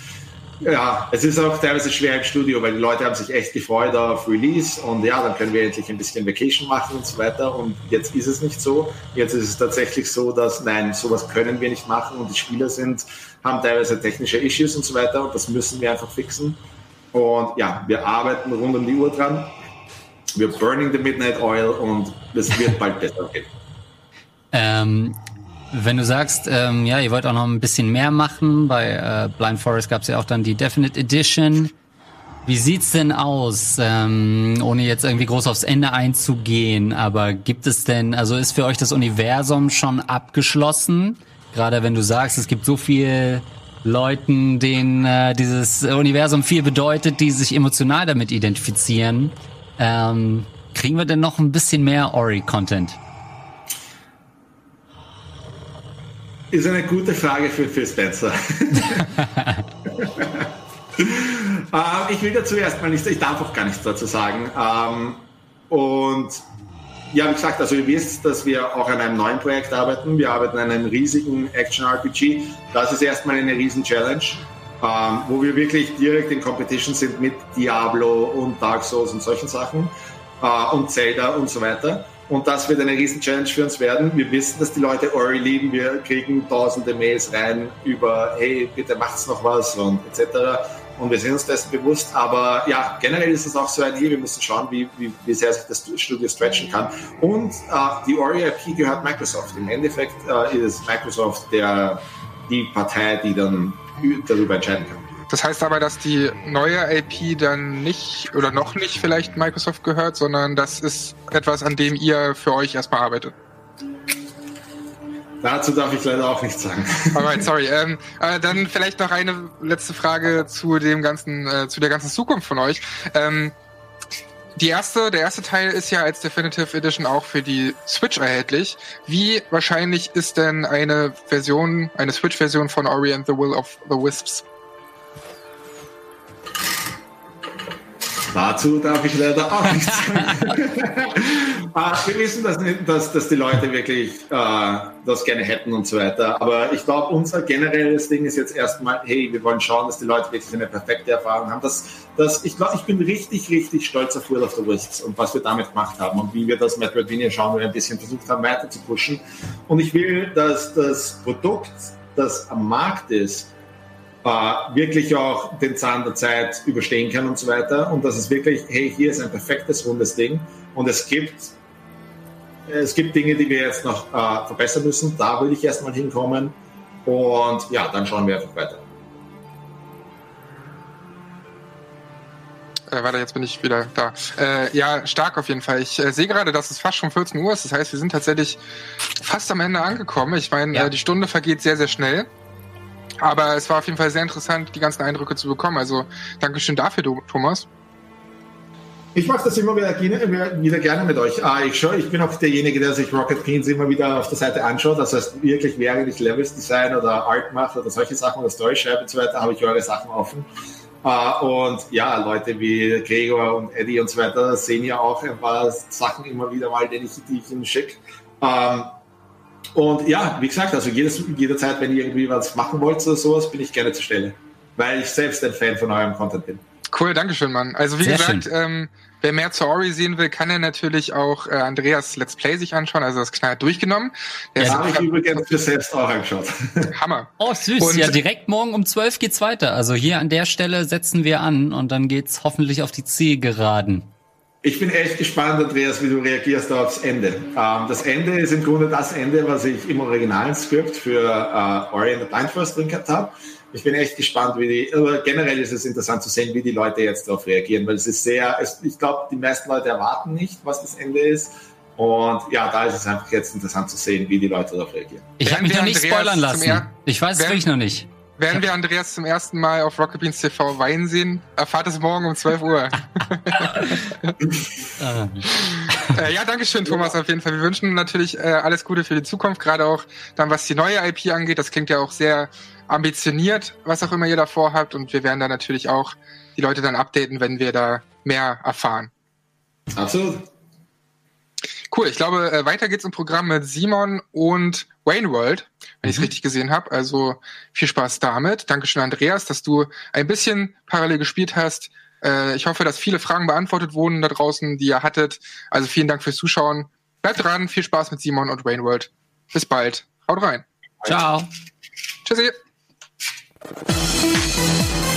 ja, es ist auch teilweise schwer im Studio, weil die Leute haben sich echt gefreut auf Release und ja, dann können wir endlich ein bisschen Vacation machen und so weiter. Und jetzt ist es nicht so. Jetzt ist es tatsächlich so, dass nein, sowas können wir nicht machen und die Spieler sind, haben teilweise technische Issues und so weiter und das müssen wir einfach fixen. Und ja, wir arbeiten rund um die Uhr dran wir burning the midnight oil und es wird bald besser gehen. Ähm, wenn du sagst, ähm, ja, ihr wollt auch noch ein bisschen mehr machen, bei äh, Blind Forest gab es ja auch dann die Definite Edition. Wie sieht's denn aus, ähm, ohne jetzt irgendwie groß aufs Ende einzugehen? Aber gibt es denn, also ist für euch das Universum schon abgeschlossen? Gerade wenn du sagst, es gibt so viele Leuten, denen äh, dieses Universum viel bedeutet, die sich emotional damit identifizieren. Ähm, kriegen wir denn noch ein bisschen mehr Ori-Content? Ist eine gute Frage für Phil Spencer. ähm, ich will dazu erstmal nichts, ich darf auch gar nichts dazu sagen. Ähm, und ja, wie gesagt, also ihr wisst, dass wir auch an einem neuen Projekt arbeiten. Wir arbeiten an einem riesigen Action-RPG. Das ist erstmal eine riesen Challenge ähm, wo wir wirklich direkt in Competition sind mit Diablo und Dark Souls und solchen Sachen äh, und Zelda und so weiter. Und das wird eine riesen Challenge für uns werden. Wir wissen, dass die Leute Ori lieben. Wir kriegen tausende Mails rein über, hey, bitte macht's noch was und etc. Und wir sind uns dessen bewusst. Aber ja, generell ist es auch so ein hier. Wir müssen schauen, wie, wie, wie sehr sich das Studio stretchen kann. Und äh, die Ori IP gehört Microsoft. Im Endeffekt äh, ist Microsoft der, die Partei, die dann darüber entscheiden kann. Das heißt aber, dass die neue AP dann nicht oder noch nicht vielleicht Microsoft gehört, sondern das ist etwas, an dem ihr für euch erstmal arbeitet. Dazu darf ich leider auch nichts sagen. Alright, sorry. Ähm, äh, dann vielleicht noch eine letzte Frage zu dem ganzen, äh, zu der ganzen Zukunft von euch. Ähm, die erste, der erste Teil ist ja als Definitive Edition auch für die Switch erhältlich. Wie wahrscheinlich ist denn eine Version, eine Switch-Version von Ori and the Will of the Wisps? Dazu darf ich leider auch nichts sagen. Wir wissen, dass, dass, dass die Leute wirklich äh, das gerne hätten und so weiter. Aber ich glaube, unser generelles Ding ist jetzt erstmal, hey, wir wollen schauen, dass die Leute wirklich eine perfekte Erfahrung haben. Das, das, ich glaube, ich bin richtig, richtig stolz auf World of the Wisps und was wir damit gemacht haben und wie wir das Metroidvania schauen, wir ein bisschen versucht haben, weiter zu pushen. Und ich will, dass das Produkt, das am Markt ist, äh, wirklich auch den Zahn der Zeit überstehen kann und so weiter. Und dass es wirklich, hey, hier ist ein perfektes, rundes Ding. Und es gibt, es gibt Dinge, die wir jetzt noch äh, verbessern müssen. Da will ich erstmal hinkommen. Und ja, dann schauen wir einfach weiter. Äh, warte, jetzt bin ich wieder da. Äh, ja, stark auf jeden Fall. Ich äh, sehe gerade, dass es fast schon 14 Uhr ist. Das heißt, wir sind tatsächlich fast am Ende angekommen. Ich meine, ja. äh, die Stunde vergeht sehr, sehr schnell. Aber es war auf jeden Fall sehr interessant, die ganzen Eindrücke zu bekommen. Also Dankeschön dafür, Thomas. Ich mache das immer wieder, wieder, gerne mit euch. Ah, ich, schau, ich bin auch derjenige, der sich Rocket Beans immer wieder auf der Seite anschaut. Das heißt, wirklich, während ich Levels design oder Art mache oder solche Sachen oder Story schreibe und so weiter, habe ich eure Sachen offen. Uh, und ja, Leute wie Gregor und Eddie und so weiter sehen ja auch ein paar Sachen immer wieder mal, ich, die ich ihnen schicke. Ähm, und ja, wie gesagt, also jedes, jederzeit, wenn ihr irgendwie was machen wollt oder sowas, bin ich gerne zur Stelle. Weil ich selbst ein Fan von eurem Content bin. Cool, Dankeschön, Mann. Also wie Sehr gesagt, ähm, wer mehr zu Ori sehen will, kann er natürlich auch äh, Andreas Let's Play sich anschauen, also das knallt durchgenommen. Der ja, habe ich übrigens für selbst auch angeschaut. Hammer. Oh, süß. Und ja, direkt morgen um 12 geht's weiter. Also hier an der Stelle setzen wir an und dann geht's hoffentlich auf die Zielgeraden. Ich bin echt gespannt, Andreas, wie du reagierst aufs Ende. Ähm, das Ende ist im Grunde das Ende, was ich im originalen Skript für äh, Ori and the Blind Forest drin gehabt habe. Ich bin echt gespannt, wie die, aber generell ist es interessant zu sehen, wie die Leute jetzt darauf reagieren, weil es ist sehr, es, ich glaube, die meisten Leute erwarten nicht, was das Ende ist. Und ja, da ist es einfach jetzt interessant zu sehen, wie die Leute darauf reagieren. Ich habe mich noch nicht spoilern lassen. Ich weiß es wirklich noch nicht. Werden wir Andreas zum ersten Mal auf Rocket Beans TV weinen sehen? Erfahrt es morgen um 12 Uhr. äh, ja, danke schön, Thomas, auf jeden Fall. Wir wünschen natürlich äh, alles Gute für die Zukunft, gerade auch dann, was die neue IP angeht. Das klingt ja auch sehr ambitioniert, was auch immer ihr da vorhabt. Und wir werden da natürlich auch die Leute dann updaten, wenn wir da mehr erfahren. Absolut. Cool, ich glaube, äh, weiter geht's im Programm mit Simon und Wayne World, wenn mhm. ich es richtig gesehen habe. Also viel Spaß damit. Dankeschön, Andreas, dass du ein bisschen parallel gespielt hast. Äh, ich hoffe, dass viele Fragen beantwortet wurden da draußen, die ihr hattet. Also vielen Dank fürs Zuschauen. Bleibt dran, viel Spaß mit Simon und Wayne World. Bis bald. Haut rein. Ciao. Tschüssi. Musik